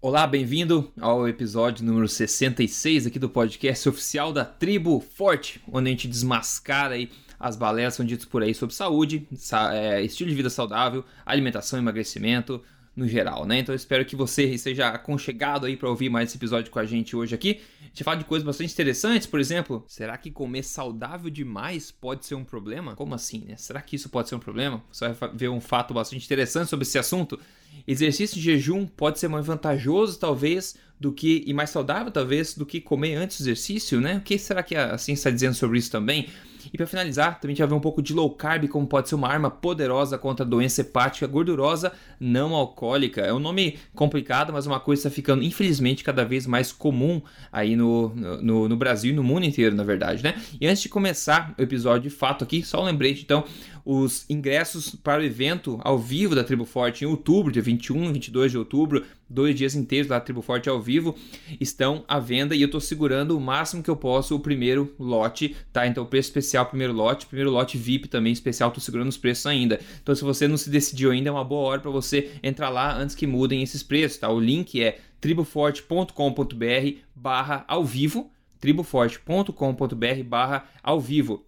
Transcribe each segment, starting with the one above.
Olá, bem-vindo ao episódio número 66 aqui do podcast oficial da Tribo Forte, onde a gente desmascara aí as baleias são ditas por aí sobre saúde, é, estilo de vida saudável, alimentação, emagrecimento, no geral, né? Então eu espero que você esteja aconchegado aí para ouvir mais esse episódio com a gente hoje aqui. A gente fala de coisas bastante interessantes, por exemplo, será que comer saudável demais pode ser um problema? Como assim, né? Será que isso pode ser um problema? Você vai ver um fato bastante interessante sobre esse assunto. Exercício de jejum pode ser mais vantajoso, talvez, do que e mais saudável, talvez, do que comer antes do exercício, né? O que será que a ciência está dizendo sobre isso também? E para finalizar, também a gente vai ver um pouco de low carb, como pode ser uma arma poderosa contra a doença hepática gordurosa não alcoólica. É um nome complicado, mas uma coisa está ficando, infelizmente, cada vez mais comum aí no, no, no Brasil e no mundo inteiro, na verdade, né? E antes de começar o episódio de fato aqui, só um lembrete, então, os ingressos para o evento ao vivo da Tribo Forte em outubro, dia 21 e 22 de outubro, dois dias inteiros da Tribo Forte ao vivo, estão à venda e eu estou segurando o máximo que eu posso o primeiro lote, tá? Então, preço especial, primeiro lote, primeiro lote VIP também especial, estou segurando os preços ainda. Então, se você não se decidiu ainda, é uma boa hora para você entrar lá antes que mudem esses preços, tá? O link é triboforte.com.br barra ao vivo, triboforte.com.br barra ao vivo.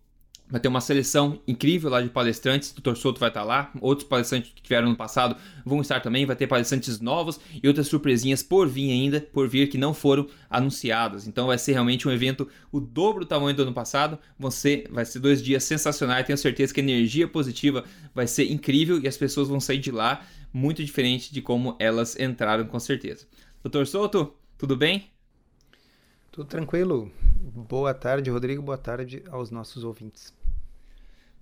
Vai ter uma seleção incrível lá de palestrantes. O Dr. Souto vai estar lá. Outros palestrantes que tiveram no passado vão estar também. Vai ter palestrantes novos e outras surpresinhas por vir ainda, por vir que não foram anunciadas. Então vai ser realmente um evento o dobro do tamanho do ano passado. Você vai ser dois dias sensacionais. Tenho certeza que a energia positiva vai ser incrível e as pessoas vão sair de lá muito diferente de como elas entraram, com certeza. Dr. Souto, tudo bem? Tudo tranquilo. Boa tarde, Rodrigo. Boa tarde aos nossos ouvintes.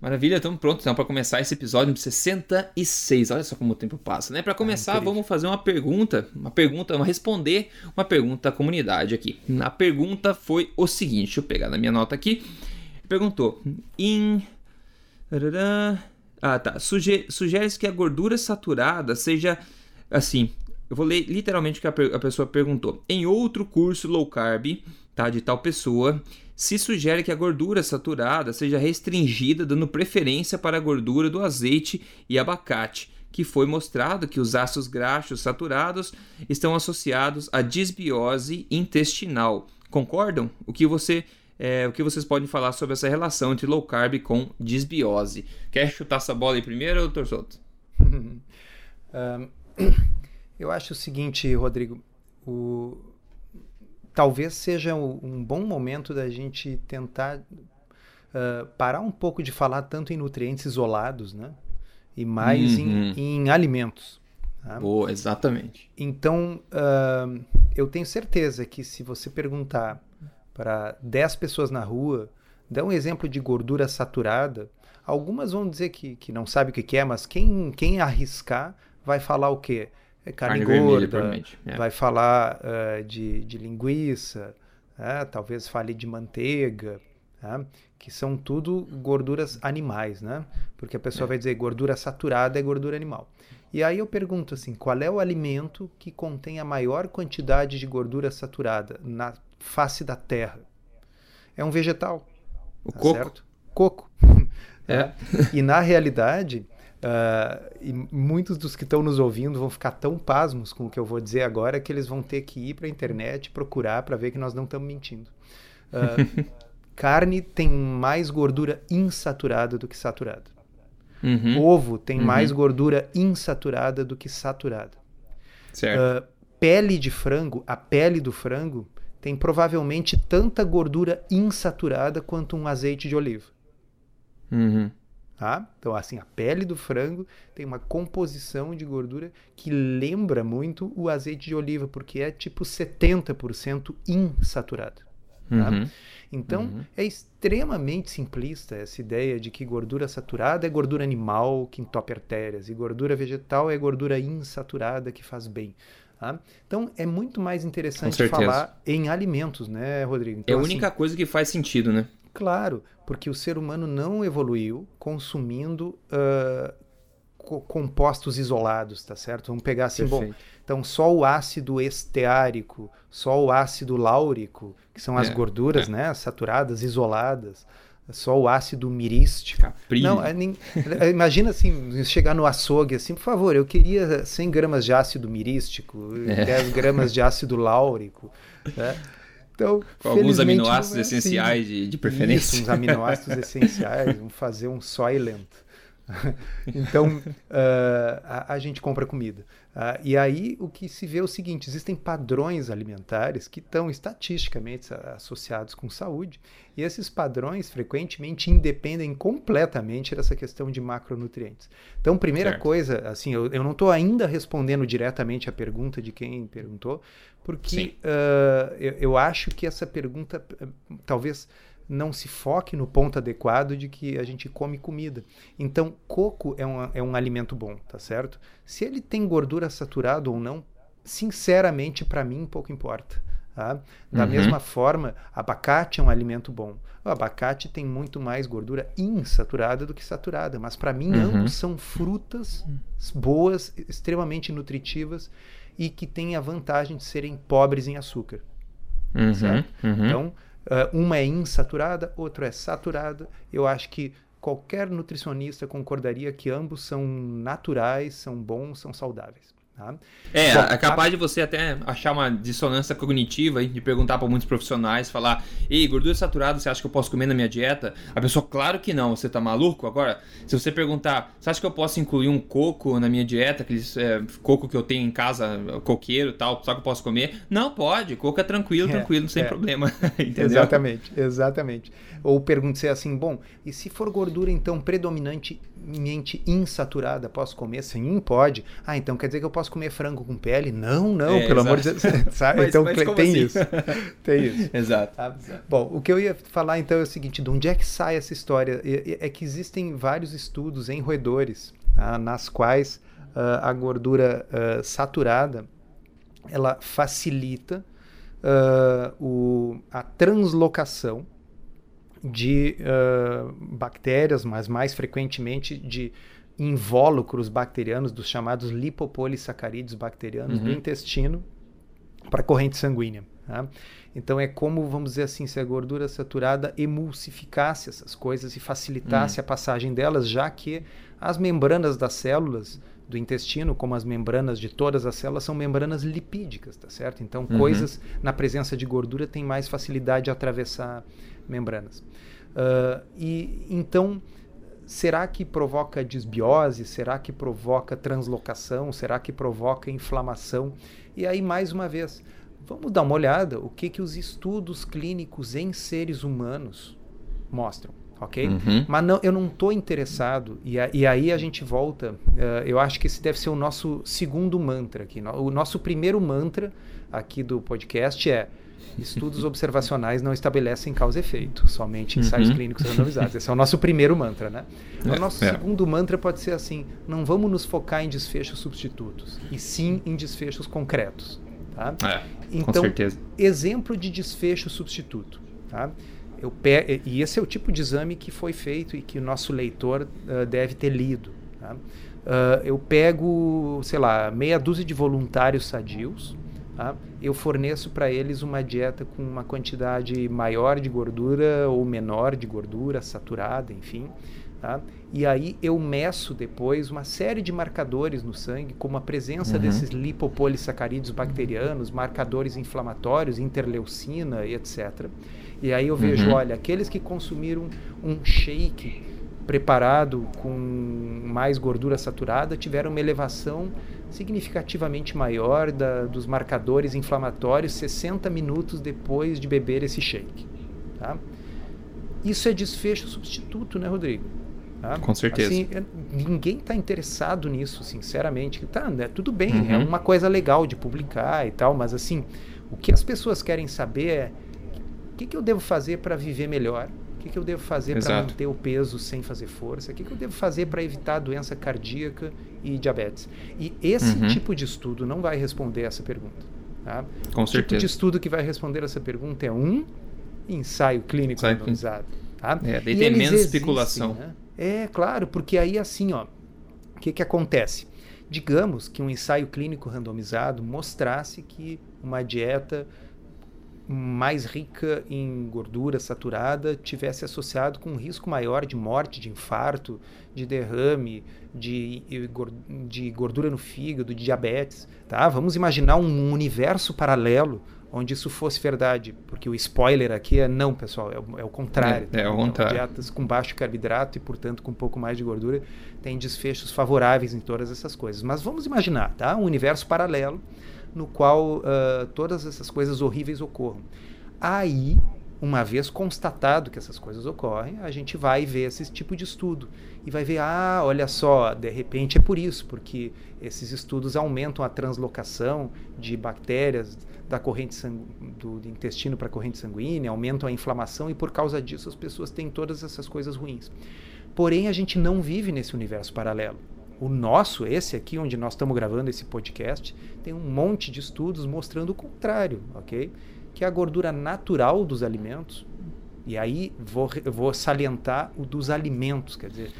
Maravilha, estamos prontos então para começar esse episódio 66. Olha só como o tempo passa, né? Para começar, é vamos fazer uma pergunta, uma pergunta, vamos responder uma pergunta da comunidade aqui. A pergunta foi o seguinte, deixa eu pegar na minha nota aqui. Perguntou: em Ah, tá. Suge... Sugere-se que a gordura saturada seja assim, eu vou ler literalmente o que a, pessoa perguntou. Em outro curso low carb, tá, de tal pessoa, se sugere que a gordura saturada seja restringida, dando preferência para a gordura do azeite e abacate, que foi mostrado que os ácidos graxos saturados estão associados à disbiose intestinal. Concordam? O que você é, o que vocês podem falar sobre essa relação entre low carb com disbiose? Quer chutar essa bola aí primeiro, doutor Soto? um, eu acho o seguinte, Rodrigo, o, talvez seja um bom momento da gente tentar uh, parar um pouco de falar tanto em nutrientes isolados, né? E mais uhum. em, em, alimentos. Tá? Boa, exatamente. Então, uh, eu tenho certeza que se você perguntar para 10 pessoas na rua, dá um exemplo de gordura saturada, algumas vão dizer que, que não sabe o que é, mas quem, quem arriscar vai falar o quê? É carne, carne gorda, vermelha, é. vai falar uh, de, de linguiça, né? talvez fale de manteiga, né? que são tudo gorduras animais, né? Porque a pessoa é. vai dizer gordura saturada é gordura animal. E aí eu pergunto assim, qual é o alimento que contém a maior quantidade de gordura saturada na face da Terra? É um vegetal. O tá coco. Certo? Coco. É. e na realidade, Uh, e muitos dos que estão nos ouvindo vão ficar tão pasmos com o que eu vou dizer agora que eles vão ter que ir para a internet procurar para ver que nós não estamos mentindo. Uh, carne tem mais gordura insaturada do que saturada. Uhum. Ovo tem uhum. mais gordura insaturada do que saturada. Uh, pele de frango, a pele do frango tem provavelmente tanta gordura insaturada quanto um azeite de oliva. Uhum. Tá? Então, assim, a pele do frango tem uma composição de gordura que lembra muito o azeite de oliva, porque é tipo 70% insaturado. Tá? Uhum. Então, uhum. é extremamente simplista essa ideia de que gordura saturada é gordura animal que entope artérias e gordura vegetal é gordura insaturada que faz bem. Tá? Então, é muito mais interessante falar em alimentos, né, Rodrigo? Então, é a assim, única coisa que faz sentido, né? Claro, porque o ser humano não evoluiu consumindo uh, co compostos isolados, tá certo? Vamos pegar assim, Perfeito. bom, então só o ácido esteárico, só o ácido láurico, que são as é, gorduras, é. né, saturadas, isoladas, só o ácido mirístico. Não, é nem, é, imagina assim, chegar no açougue assim, por favor, eu queria 100 gramas de ácido mirístico, é. 10 gramas de ácido láurico. Né? Então, Com alguns aminoácidos é assim. essenciais de, de preferência. Isso, uns aminoácidos essenciais, vamos fazer um soylent. então, uh, a, a, gente compra comida. Uh, e aí o que se vê é o seguinte: existem padrões alimentares que estão estatisticamente associados com saúde, e esses padrões frequentemente independem completamente dessa questão de macronutrientes. Então, primeira certo. coisa, assim, eu, eu não estou ainda respondendo diretamente a pergunta de quem perguntou, porque uh, eu, eu acho que essa pergunta talvez não se foque no ponto adequado de que a gente come comida. Então, coco é um, é um alimento bom, tá certo? Se ele tem gordura saturada ou não, sinceramente, para mim, pouco importa. Tá? Da uhum. mesma forma, abacate é um alimento bom. O abacate tem muito mais gordura insaturada do que saturada, mas para mim uhum. ambos são frutas boas, extremamente nutritivas e que têm a vantagem de serem pobres em açúcar. Uhum. Certo? Uhum. Então, uma é insaturada, outra é saturada. Eu acho que qualquer nutricionista concordaria que ambos são naturais, são bons, são saudáveis. Tá? É, Bom, é capaz de você até achar uma dissonância cognitiva de perguntar para muitos profissionais, falar, ei, gordura saturada, você acha que eu posso comer na minha dieta? A pessoa, claro que não, você tá maluco? Agora, se você perguntar, você acha que eu posso incluir um coco na minha dieta, aqueles é, coco que eu tenho em casa, coqueiro e tal, só que eu posso comer? Não, pode, coco é tranquilo, é, tranquilo, sem é. problema, entendeu? Exatamente, exatamente. Ou pergunte assim, bom, e se for gordura então predominantemente insaturada, posso comer? Sim, pode. Ah, então quer dizer que eu posso comer frango com pele? Não, não, é, pelo exato. amor de Deus. Sabe? Mas, então mas tem assim? isso. tem isso. Exato. Ah, bom, o que eu ia falar então é o seguinte, de onde é que sai essa história? É, que existem vários estudos em roedores, tá? nas quais uh, a gordura uh, saturada ela facilita uh, o, a translocação de uh, bactérias, mas mais frequentemente de invólucros bacterianos, dos chamados lipopolissacarídeos bacterianos uhum. do intestino para a corrente sanguínea. Tá? Então é como, vamos dizer assim, se a gordura saturada emulsificasse essas coisas e facilitasse uhum. a passagem delas, já que as membranas das células do intestino, como as membranas de todas as células, são membranas lipídicas, tá certo? Então, uhum. coisas na presença de gordura têm mais facilidade de atravessar membranas. Uh, e então, será que provoca desbiose? Será que provoca translocação? Será que provoca inflamação? E aí, mais uma vez, vamos dar uma olhada o que, que os estudos clínicos em seres humanos mostram ok? Uhum. Mas não, eu não estou interessado, e, a, e, aí a gente volta, uh, eu acho que esse deve ser o nosso segundo mantra aqui. O nosso primeiro mantra aqui do podcast é estudos observacionais não estabelecem causa e efeito, somente ensaios uhum. clínicos randomizados. Esse é o nosso primeiro mantra, né? É, o nosso é. segundo mantra pode ser assim, não vamos nos focar em desfechos substitutos, e sim em desfechos concretos. Tá? É, então, exemplo de desfecho substituto. Tá? Eu pe... E esse é o tipo de exame que foi feito e que o nosso leitor uh, deve ter lido. Tá? Uh, eu pego, sei lá, meia dúzia de voluntários sadios, tá? eu forneço para eles uma dieta com uma quantidade maior de gordura ou menor de gordura, saturada, enfim. Tá? E aí eu meço depois uma série de marcadores no sangue, como a presença uhum. desses lipopolissacarídeos bacterianos, marcadores inflamatórios, interleucina e etc. E aí eu vejo, uhum. olha, aqueles que consumiram um shake preparado com mais gordura saturada tiveram uma elevação significativamente maior da, dos marcadores inflamatórios 60 minutos depois de beber esse shake. Tá? Isso é desfecho substituto, né, Rodrigo? Tá? Com certeza. Assim, é, ninguém está interessado nisso, sinceramente. Tá, né, tudo bem, é uhum. é uma coisa legal de publicar e tal, mas assim, o que as pessoas querem saber é que, que eu devo fazer para viver melhor? O que, que eu devo fazer para manter o peso sem fazer força? O que, que eu devo fazer para evitar doença cardíaca e diabetes? E esse uhum. tipo de estudo não vai responder essa pergunta. Tá? Com o certeza. tipo de estudo que vai responder essa pergunta é um ensaio clínico ensaio randomizado. Tá? É, daí tem menos existem, especulação. Né? É, claro, porque aí assim, ó, o que, que acontece? Digamos que um ensaio clínico randomizado mostrasse que uma dieta mais rica em gordura saturada tivesse associado com um risco maior de morte, de infarto, de derrame, de, de gordura no fígado, de diabetes. Tá? Vamos imaginar um universo paralelo onde isso fosse verdade, porque o spoiler aqui é não, pessoal, é o, é o contrário. É, é o contrário. Então, dietas com baixo carboidrato e, portanto, com um pouco mais de gordura têm desfechos favoráveis em todas essas coisas. Mas vamos imaginar, tá? Um universo paralelo no qual uh, todas essas coisas horríveis ocorram. Aí, uma vez constatado que essas coisas ocorrem, a gente vai ver esse tipo de estudo e vai ver, ah, olha só, de repente é por isso, porque esses estudos aumentam a translocação de bactérias da corrente do, intestino para a corrente sanguínea, aumentam a inflamação e por causa disso as pessoas têm todas essas coisas ruins. Porém, a gente não vive nesse universo paralelo. O nosso, esse aqui, onde nós estamos gravando esse podcast, tem um monte de estudos mostrando o contrário, ok? Que a gordura natural dos alimentos, e aí vou, vou salientar o dos alimentos, quer dizer,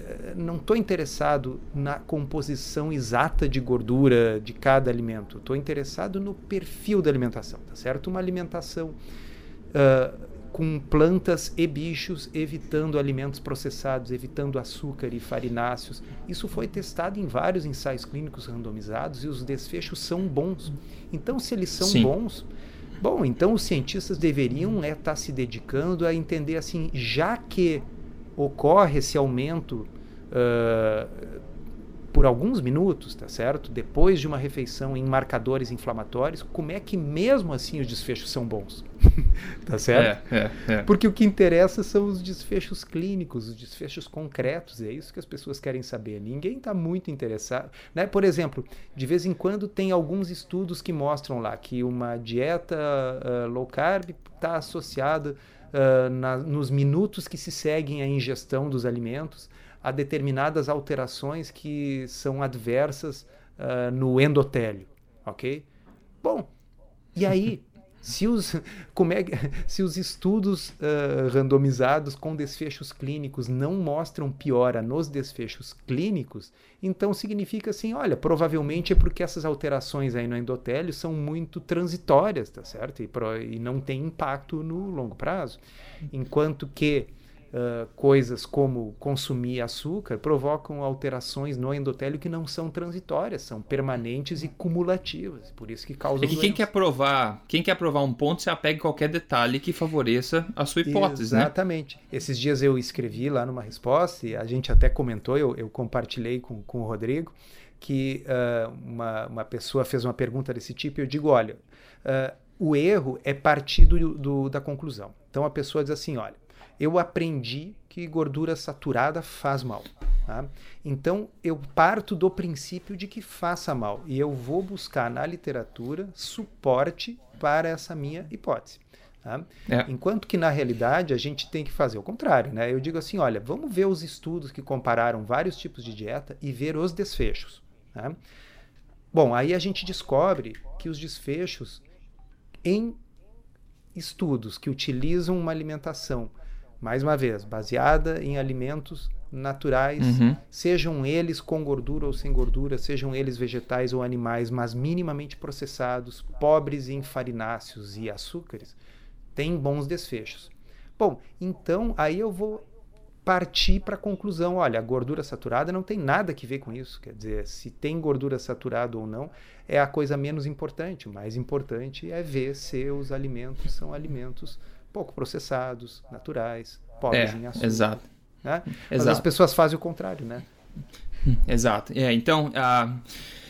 eh, não estou interessado na composição exata de gordura de cada alimento, estou interessado no perfil da alimentação, tá certo? Uma alimentação uh, com plantas e bichos, evitando alimentos processados, evitando açúcar e farináceos. Isso foi testado em vários ensaios clínicos randomizados e os desfechos são bons. Então, se eles são Sim. bons, bom, então os cientistas deveriam estar é, tá se dedicando a entender assim, já que ocorre esse aumento uh, por alguns minutos, tá certo? Depois de uma refeição em marcadores inflamatórios, como é que mesmo assim os desfechos são bons? tá certo? É, é, é. Porque o que interessa são os desfechos clínicos, os desfechos concretos, é isso que as pessoas querem saber. Ninguém está muito interessado. Né? Por exemplo, de vez em quando tem alguns estudos que mostram lá que uma dieta uh, low carb está associada uh, na, nos minutos que se seguem à ingestão dos alimentos a determinadas alterações que são adversas uh, no endotélio, ok? Bom, e aí, se os, como é, se os estudos uh, randomizados com desfechos clínicos não mostram piora nos desfechos clínicos, então significa assim, olha, provavelmente é porque essas alterações aí no endotélio são muito transitórias, tá certo? E, pro, e não tem impacto no longo prazo. Enquanto que uh, coisas como consumir açúcar provocam alterações no endotélio que não são transitórias, são permanentes e cumulativas. Por isso que causam. É que quem quer provar, quem quer provar um ponto se apega a qualquer detalhe que favoreça a sua hipótese, né? Exatamente. Né? Esses dias eu escrevi lá numa resposta e a gente até comentou, eu, eu compartilhei com, com o Rodrigo que uh, uma, uma pessoa fez uma pergunta desse tipo e eu digo, olha, uh, o erro é partir do, do, da conclusão. Então a pessoa diz assim, olha, eu aprendi que gordura saturada faz mal. Tá? Então eu parto do princípio de que faça mal e eu vou buscar na literatura suporte para essa minha hipótese. Tá? É. Enquanto que na realidade a gente tem que fazer o contrário. Né? Eu digo assim: olha, vamos ver os estudos que compararam vários tipos de dieta e ver os desfechos. Tá? Bom, aí a gente descobre que os desfechos em estudos que utilizam uma alimentação mais uma vez, baseada em alimentos naturais, uhum. sejam eles com gordura ou sem gordura, sejam eles vegetais ou animais, mas minimamente processados, pobres em farináceos e açúcares, têm bons desfechos. Bom, então aí eu vou partir para a conclusão, olha, a gordura saturada não tem nada que ver com isso, quer dizer, se tem gordura saturada ou não, é a coisa menos importante, o mais importante é ver se os alimentos são alimentos pouco processados, naturais, pobres é, em açúcar. Exato. Né? Mas exato. as pessoas fazem o contrário, né? Exato. É, então, uh,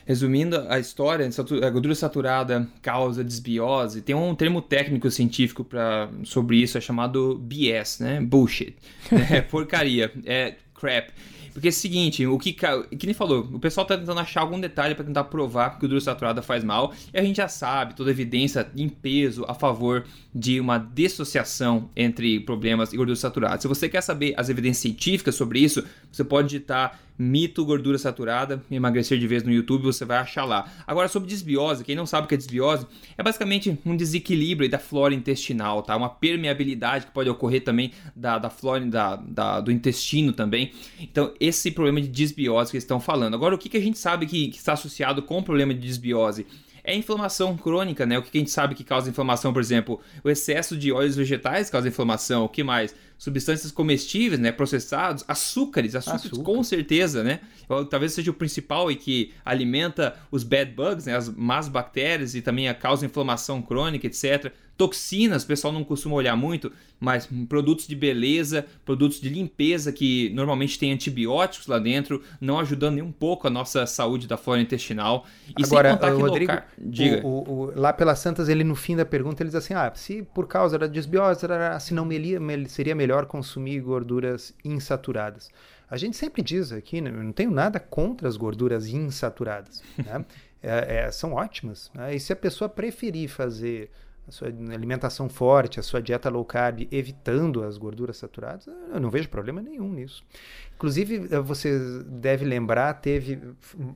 resumindo a história, a gordura saturada causa desbiose. Tem um termo técnico científico pra, sobre isso, é chamado BS, né? Bullshit. É porcaria. É crap. Porque é o seguinte, o que, que nem falou, o pessoal tá tentando achar algum detalhe para tentar provar que gordura saturada faz mal, e a gente já sabe, toda evidência em peso a favor de uma dissociação entre problemas e gordura saturada. Se você quer saber as evidências científicas sobre isso, você pode digitar mito gordura saturada, emagrecer de vez no YouTube, você vai achar lá. Agora sobre desbiose, quem não sabe o que é desbiose, é basicamente um desequilíbrio da flora intestinal, tá? Uma permeabilidade que pode ocorrer também da, da flora da, da, do intestino também. Então, esse problema de desbiose que eles estão falando. Agora, o que, que a gente sabe que, que está associado com o problema de desbiose? é inflamação crônica, né? O que a gente sabe que causa inflamação, por exemplo, o excesso de óleos vegetais causa inflamação, o que mais? Substâncias comestíveis, né? Processados, açúcares, açúcares Açúcar. com certeza, né? Talvez seja o principal e que alimenta os bad bugs, né? As más bactérias e também a causa inflamação crônica, etc. Toxinas, o pessoal não costuma olhar muito, mas produtos de beleza, produtos de limpeza que normalmente tem antibióticos lá dentro, não ajudando nem um pouco a nossa saúde da flora intestinal. E Agora, sem contar que Rodrigo, local... Diga. O, o, lá pelas Santas, ele no fim da pergunta, ele diz assim, ah, se por causa da desbiose, se não seria melhor consumir gorduras insaturadas. A gente sempre diz aqui, né, eu não tenho nada contra as gorduras insaturadas, né? é, é, são ótimas. Né? E se a pessoa preferir fazer a sua alimentação forte, a sua dieta low carb, evitando as gorduras saturadas, eu não vejo problema nenhum nisso. Inclusive, eh, você deve lembrar, teve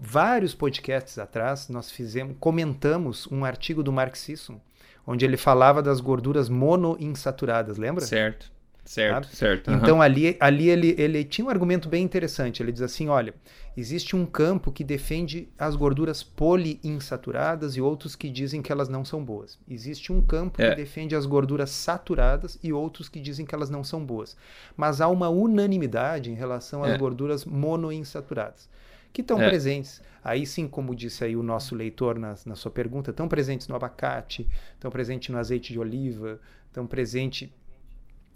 vários podcasts atrás, nós fizemos, comentamos um artigo do Mark Sisson, onde ele falava das gorduras monoinsaturadas, lembra? Certo. Certo, sabe? certo. Então ali, ali ele, ele tinha um argumento bem interessante. Ele diz assim: olha, existe um campo que defende as gorduras poliinsaturadas e outros que dizem que elas não são boas. Existe um campo é. que defende as gorduras saturadas e outros que dizem que elas não são boas. Mas há uma unanimidade em relação às é. gorduras monoinsaturadas, que estão é. presentes. Aí sim, como disse aí o nosso leitor na, na sua pergunta, estão presentes no abacate, estão presentes no azeite de oliva, estão presentes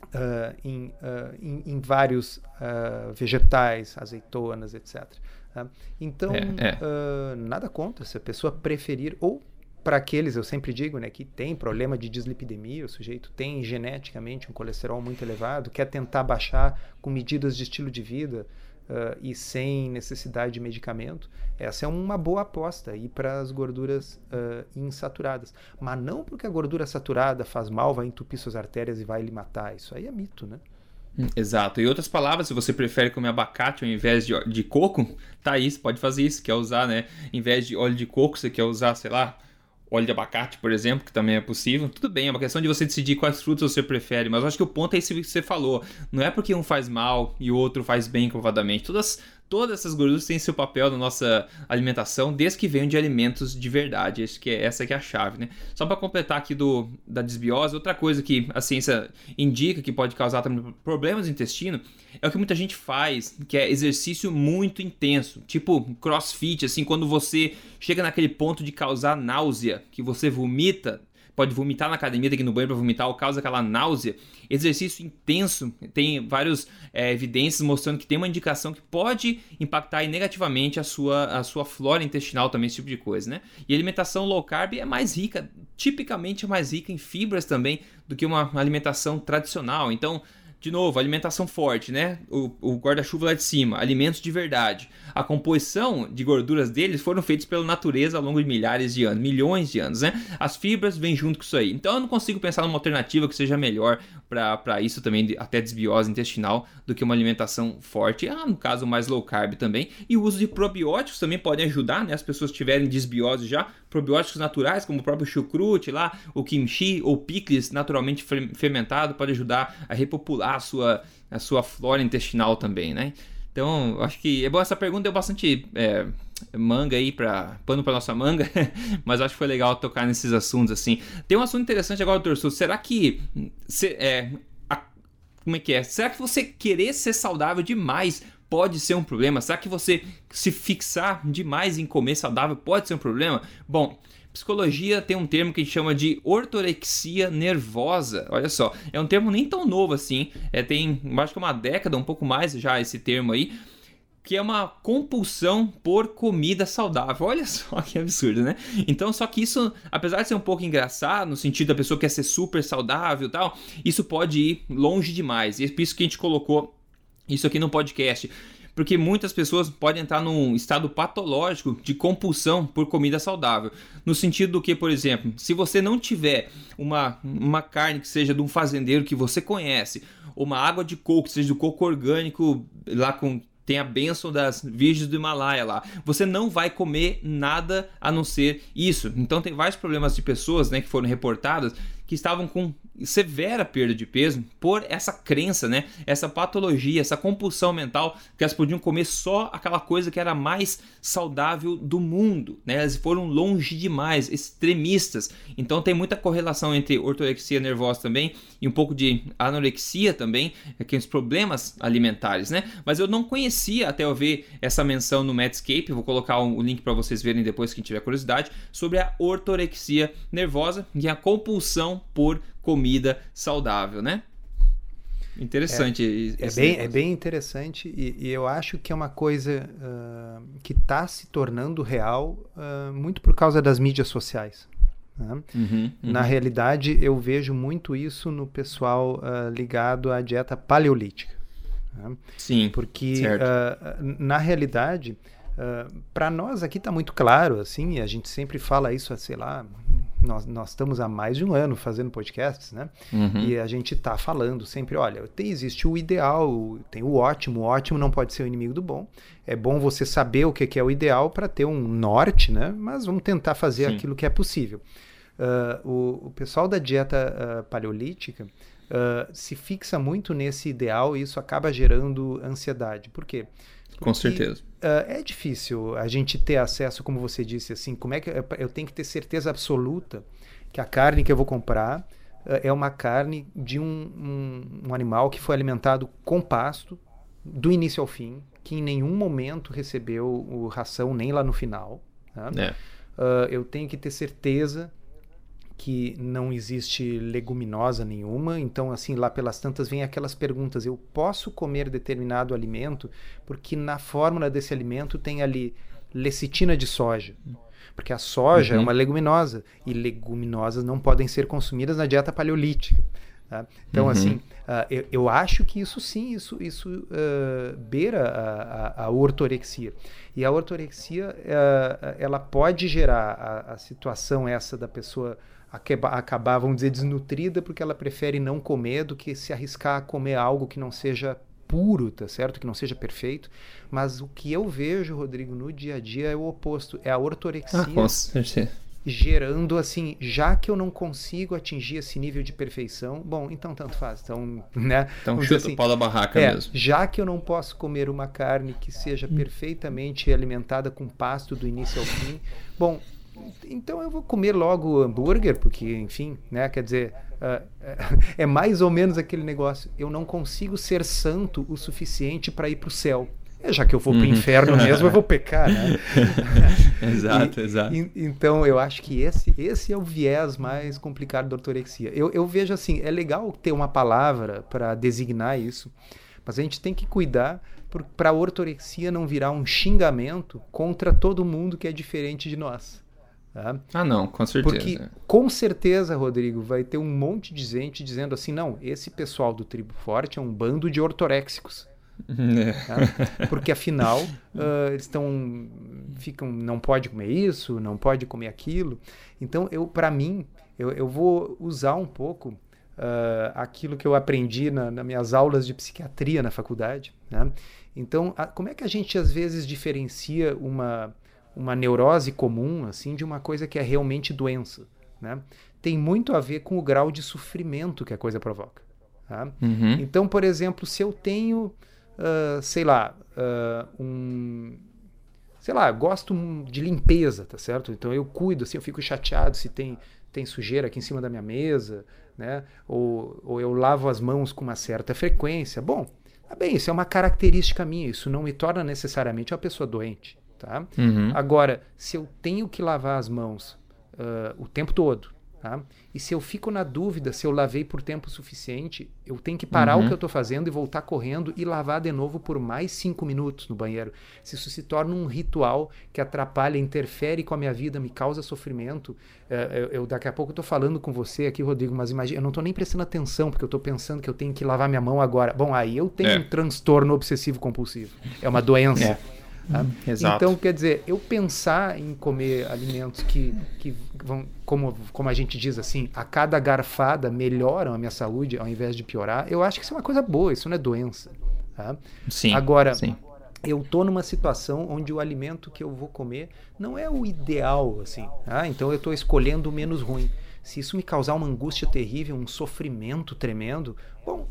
uh, em, uh, em, em, vários uh, vegetais, azeitonas, etc. Tá? Então, é, é. nada contra se a pessoa preferir, ou para aqueles, eu sempre digo, né, que tem problema de dislipidemia, o sujeito tem geneticamente um colesterol muito elevado, quer tentar baixar com medidas de estilo de vida, uh, e sem necessidade de medicamento, essa é uma boa aposta ir para as gorduras uh, insaturadas. Mas não porque a gordura saturada faz mal, vai entupir suas artérias e vai lhe matar. Isso aí é mito, né? Hum, exato. Em outras palavras, se você prefere comer abacate ao invés de, de coco, tá aí, você pode fazer isso. Quer usar, né? Em vez de óleo de coco, você quer usar, sei lá, óleo de abacate, por exemplo, que também é possível. Tudo bem, é uma questão de você decidir quais frutas você prefere, mas eu acho que o ponto é isso que você falou. Não é porque um faz mal e o outro faz bem comprovadamente. Todas todas essas gorduras têm seu papel na nossa alimentação, desde que venham de alimentos de verdade. Acho que é, essa que é a chave, né? Só para completar aqui do, da desbiose, outra coisa que a ciência indica que pode causar também problemas no intestino é o que muita gente faz, que é exercício muito intenso, tipo crossfit, assim, quando você chega naquele ponto de causar náusea, que você vomita pode vomitar na academia, tem que ir no banheiro para vomitar, ou causa aquela náusea. Exercício intenso, tem várias é, evidências mostrando que tem uma indicação que pode impactar negativamente a sua, a sua flora intestinal também, esse tipo de coisa, né? E alimentação low carb é mais rica, tipicamente é mais rica em fibras também do que uma alimentação tradicional. Então, de novo, alimentação forte, né? O, o guarda-chuva lá de cima, alimentos de verdade. A composição de gorduras deles foram feitos pela natureza ao longo de milhares de anos, milhões de anos, né? As fibras vêm junto com isso aí. Então eu não consigo pensar numa alternativa que seja melhor para isso também, até desbiose intestinal, do que uma alimentação forte. Ah, no caso, mais low carb também. E o uso de probióticos também podem ajudar, né? As pessoas tiverem desbiose já, probióticos naturais, como o próprio chucrute lá, o kimchi ou picles naturalmente fermentado, pode ajudar a repopular a sua, a sua flora intestinal também, né? Então, acho que é essa pergunta deu bastante é, manga aí para pano para nossa manga, mas acho que foi legal tocar nesses assuntos assim. Tem um assunto interessante agora, Sul. Será que se, é, a, como é que é? Será que você querer ser saudável demais pode ser um problema? Será que você se fixar demais em comer saudável pode ser um problema? Bom, psicologia tem um termo que a gente chama de ortorexia nervosa. Olha só, é um termo nem tão novo assim, é, tem acho que uma década, um pouco mais já esse termo aí, que é uma compulsão por comida saudável. Olha só que absurdo, né? Então, só que isso, apesar de ser um pouco engraçado, no sentido da pessoa quer ser super saudável e tal, isso pode ir longe demais. E é por isso que a gente colocou isso aqui no podcast porque muitas pessoas podem entrar num estado patológico de compulsão por comida saudável. No sentido do que, por exemplo, se você não tiver uma, uma carne que seja de um fazendeiro que você conhece, uma água de coco, que seja do coco orgânico lá com tem a benção das virgens do Himalaia lá. Você não vai comer nada a não ser isso. Então tem vários problemas de pessoas, né, que foram reportadas que estavam com severa perda de peso por essa crença, né? Essa patologia, essa compulsão mental que elas podiam comer só aquela coisa que era mais saudável do mundo, né? Elas foram longe demais, extremistas. Então tem muita correlação entre ortorexia nervosa também e um pouco de anorexia também, aqueles problemas alimentares, né? Mas eu não conhecia até eu ver essa menção no Medscape, vou colocar o link para vocês verem depois quem tiver curiosidade, sobre a ortorexia nervosa e a compulsão por comida saudável, né? Interessante. É, é bem, é bem interessante e, e, eu acho que é uma coisa uh, que está se tornando real uh, muito por causa das mídias sociais. Né? Uhum, uhum. Na realidade, eu vejo muito isso no pessoal uh, ligado à dieta paleolítica. Né? Sim. Porque, na realidade, para nós aqui está muito claro, assim, e a gente sempre fala isso, sei lá, nós, nós estamos há mais de um ano fazendo podcasts, né? Uhum. E a gente está falando sempre, olha, tem, existe o ideal, tem o ótimo, o ótimo não pode ser o inimigo do bom. É bom você saber o que é o ideal para ter um norte, né? Mas vamos tentar fazer Sim. aquilo que é possível. Uh, o, o, pessoal da dieta uh, paleolítica uh, se fixa muito nesse ideal e isso acaba gerando ansiedade. Por quê? Porque, Com certeza. Uh, é difícil a gente ter acesso, como você disse, assim, como é que eu, eu tenho que ter certeza absoluta que a carne que eu vou comprar uh, é uma carne de um, um, um, animal que foi alimentado com pasto do início ao fim, que em nenhum momento recebeu o ração nem lá no final. Tá? É. Uh, eu tenho que ter certeza que não existe leguminosa nenhuma, então assim lá pelas tantas vem aquelas perguntas: eu posso comer determinado alimento porque na fórmula desse alimento tem ali lecitina de soja. Porque a soja é uhum. é uma leguminosa e leguminosas não podem ser consumidas na dieta paleolítica. Tá? Então, uhum. assim, uh, eu, eu, acho que isso sim, isso, isso uh, beira a, a, a, ortorexia. E a ortorexia, uh, ela pode gerar a, a situação essa da pessoa acabar, vamos dizer, desnutrida porque ela prefere não comer do que se arriscar a comer algo que não seja puro, tá certo? Que não seja perfeito. Mas o que eu vejo, Rodrigo, no dia a dia é o oposto. É a ortorexia. Ah, com certeza. Gerando assim, já que eu não consigo atingir esse nível de perfeição, bom, então tanto faz. Então, né? Então chuta assim, o pau da barraca é, mesmo. Já que eu não posso comer uma carne que seja hum. perfeitamente alimentada com pasto do início ao fim, bom, então eu vou comer logo hambúrguer, porque, enfim, né? Quer dizer, uh, é mais ou menos aquele negócio. Eu não consigo ser santo o suficiente para ir para o céu. É, já que eu vou para o uhum. inferno mesmo, eu vou pecar, né? exato, e, exato. E, então, eu acho que esse, esse é o viés mais complicado da ortorexia. Eu, eu vejo assim, é legal ter uma palavra para designar isso, mas a gente tem que cuidar para a ortorexia não virar um xingamento contra todo mundo que é diferente de nós. Tá? Ah, não, com certeza. Porque, com certeza, Rodrigo, vai ter um monte de gente dizendo assim: não, esse pessoal do Tribo Forte é um bando de ortoréxicos. É. Tá? Porque afinal uh, eles estão ficam não pode comer isso não pode comer aquilo então eu para mim eu, eu vou usar um pouco uh, aquilo que eu aprendi na, nas minhas aulas de psiquiatria na faculdade né? então a, como é que a gente às vezes diferencia uma uma neurose comum, assim, de uma coisa que é realmente doença, né? Tem muito a ver com o grau de sofrimento que a coisa provoca. Tá? Uhum. Então, por exemplo, se eu tenho, uh, sei lá, uh, um, sei lá, gosto de limpeza, tá certo? Então eu cuido, assim, eu fico chateado se tem tem sujeira aqui em cima da minha mesa, né? Ou, ou eu lavo as mãos com uma certa frequência. Bom, tá bem, isso é uma característica minha. Isso não me torna necessariamente uma pessoa doente. Tá? Uhum. Agora, se eu tenho que lavar as mãos uh, o tempo todo, tá? e se eu fico na dúvida se eu lavei por tempo suficiente, eu tenho que parar uhum. o que eu estou fazendo e voltar correndo e lavar de novo por mais cinco minutos no banheiro. Se isso se torna um ritual que atrapalha, interfere com a minha vida, me causa sofrimento, uh, eu, eu, daqui a pouco estou falando com você aqui, Rodrigo, mas imagina, eu não estou nem prestando atenção porque eu estou pensando que eu tenho que lavar minha mão agora. Bom, aí eu tenho é. um transtorno obsessivo compulsivo. É uma doença. É. Tá? Exato. Então, quer dizer, eu pensar em comer alimentos que, que vão, como, como a gente diz assim, a cada garfada melhoram a minha saúde ao invés de piorar, eu acho que isso é uma coisa boa, isso não é doença. Tá? Sim. Agora, sim. eu estou numa situação onde o alimento que eu vou comer não é o ideal, assim. Tá? Então, eu estou escolhendo o menos ruim. se isso me causar uma angústia terrível, um sofrimento tremendo, bom,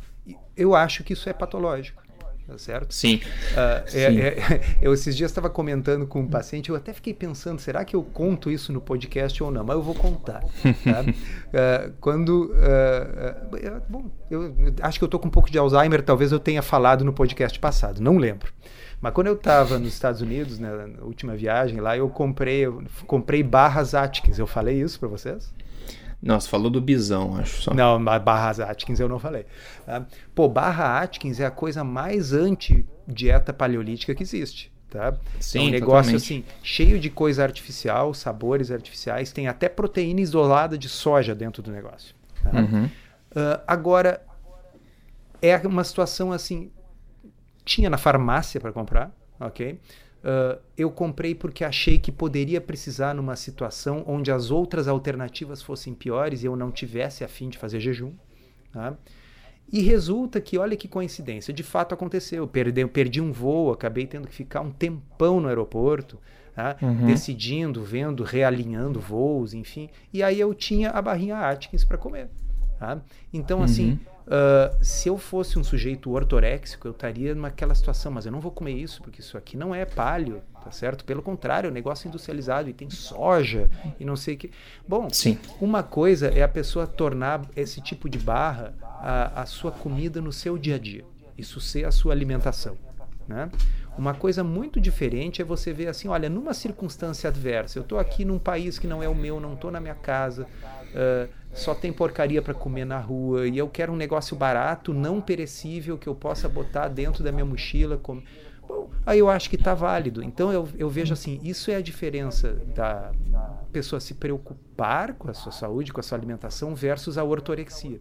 eu acho que isso é patológico tá certo? Sim. Uh, Sim. É, é, eu esses dias estava comentando com um paciente, eu até fiquei pensando, será que eu conto isso no podcast ou não? Mas eu vou contar. Tá? uh, quando, uh, bom, eu acho que eu estou com um pouco de Alzheimer, talvez eu tenha falado no podcast passado, não lembro. Mas quando eu estava nos Estados Unidos, né, na última viagem lá, eu comprei, eu comprei barras Atkins. Eu falei isso para vocês? Nossa, falou do bisão, acho só. Não, barras Atkins eu não falei. Tá? Pô, barra Atkins é a coisa mais anti-dieta paleolítica que existe. Tá? Sim, é um negócio totalmente. assim, cheio de coisa artificial, sabores artificiais, tem até proteína isolada de soja dentro do negócio. Tá? Uhum. Uh, agora, é uma situação assim, tinha na farmácia para comprar, ok? Uh, eu comprei porque achei que poderia precisar numa situação onde as outras alternativas fossem piores e eu não tivesse a fim de fazer jejum. Tá? E resulta que, olha que coincidência, de fato aconteceu. Perdi, perdi um voo, acabei tendo que ficar um tempão no aeroporto, tá? uhum. decidindo, vendo, realinhando voos, enfim. E aí eu tinha a barrinha Atkins para comer. Tá? Então, assim, uhum. assim, Uh, se eu fosse um sujeito ortoréxico, eu estaria naquela situação, mas eu não vou comer isso, porque isso aqui não é palio, tá certo? Pelo contrário, é um negócio industrializado e tem soja e não sei o que. Bom, Sim. uma coisa é a pessoa tornar esse tipo de barra a, a sua comida no seu dia a dia. Isso ser a sua alimentação. Né? Uma coisa muito diferente é você ver assim, olha, numa circunstância adversa, eu estou aqui num país que não é o meu, não estou na minha casa, uh, só tem porcaria para comer na rua e eu quero um negócio barato, não perecível, que eu possa botar dentro da minha mochila. Com... Bom, aí eu acho que está válido. Então eu, eu vejo assim: isso é a diferença da pessoa se preocupar com a sua saúde, com a sua alimentação, versus a ortorexia.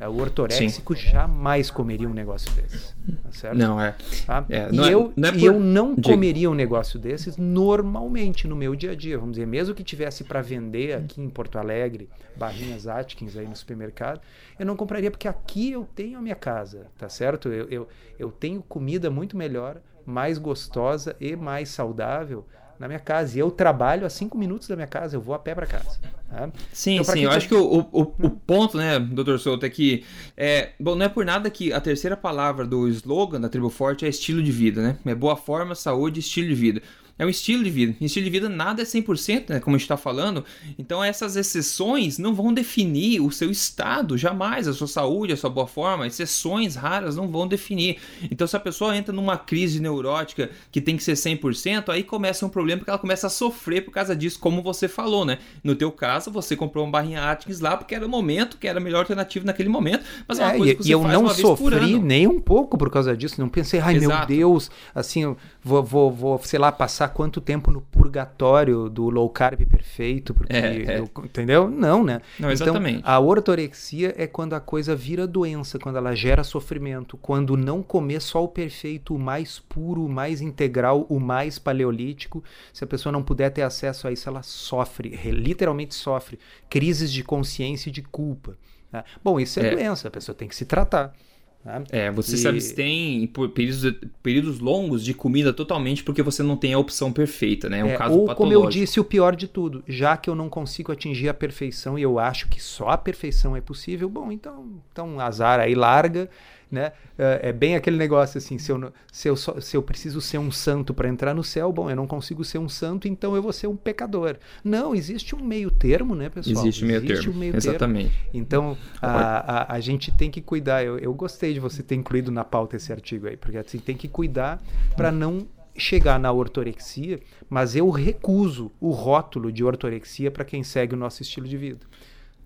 É, o ortoréxico Sim. jamais comeria um negócio desse. Tá certo? Não, é. Tá? é e não é- eu, é, não é por... eu não comeria um negócio desses normalmente no meu dia a dia. Vamos dizer, mesmo que tivesse para vender aqui em Porto Alegre, barrinhas Atkins aí no supermercado, eu não compraria porque aqui eu tenho a minha casa, tá certo? Eu, eu, eu tenho comida muito melhor, mais gostosa e mais saudável na minha casa. E eu trabalho a cinco minutos da minha casa, eu vou a pé para casa. Tá? Sim, então, sim. Eu acho que o, o, o, ponto, né, doutor Souto, é que. É, bom, não é por nada que a terceira palavra do slogan da Tribo Forte é estilo de vida, né? É boa forma, saúde, estilo de vida é um estilo de vida. E estilo de vida nada é 100%, né, como a gente está falando. Então essas exceções não vão definir o seu estado, jamais. A sua saúde, a sua boa forma, exceções raras não vão definir. Então se a pessoa entra numa crise neurótica que tem que ser 100%, aí começa um problema porque ela começa a sofrer por causa disso, como você falou, né? No teu caso, você comprou uma barrinha Atkins lá porque era o momento, que era a melhor alternativa naquele momento, mas é, uma é, coisa que você e eu não sofri nem um pouco por causa disso. Não pensei, ai Exato. meu Deus, assim, vou, vou, vou, sei lá, passar quanto tempo no purgatório do low carb perfeito, porque é, é. Eu, entendeu? Não, né? Não, então, exatamente. Então, a ortorexia é quando a coisa vira doença, quando ela gera sofrimento, quando não comer só o perfeito, o mais puro, o mais integral, o mais paleolítico, se a pessoa não puder ter acesso a isso, ela sofre, literalmente sofre crises de consciência e de culpa. Né? Bom, isso é, é doença, a pessoa tem que se tratar. Né? É, você e... se abstém por períodos, períodos longos de comida totalmente porque você não tem a opção perfeita, né? É um é, caso ou, como eu disse, o pior de tudo, já que eu não consigo atingir a perfeição e eu acho que só a perfeição é possível, bom, então, então azar aí, larga né? É, é bem aquele negócio assim, se eu, se eu, se eu preciso ser um santo para entrar no céu, bom, eu não consigo ser um santo, então eu vou ser um pecador. Não, existe um meio termo, né, pessoal? Existe, meio existe termo. um meio Exatamente. termo. Então, a, a, a, gente tem que cuidar. Eu, eu gostei de você ter incluído na pauta esse artigo aí, porque assim, tem que cuidar para não chegar na ortorexia, mas eu recuso o rótulo de ortorexia para quem segue o nosso estilo de vida.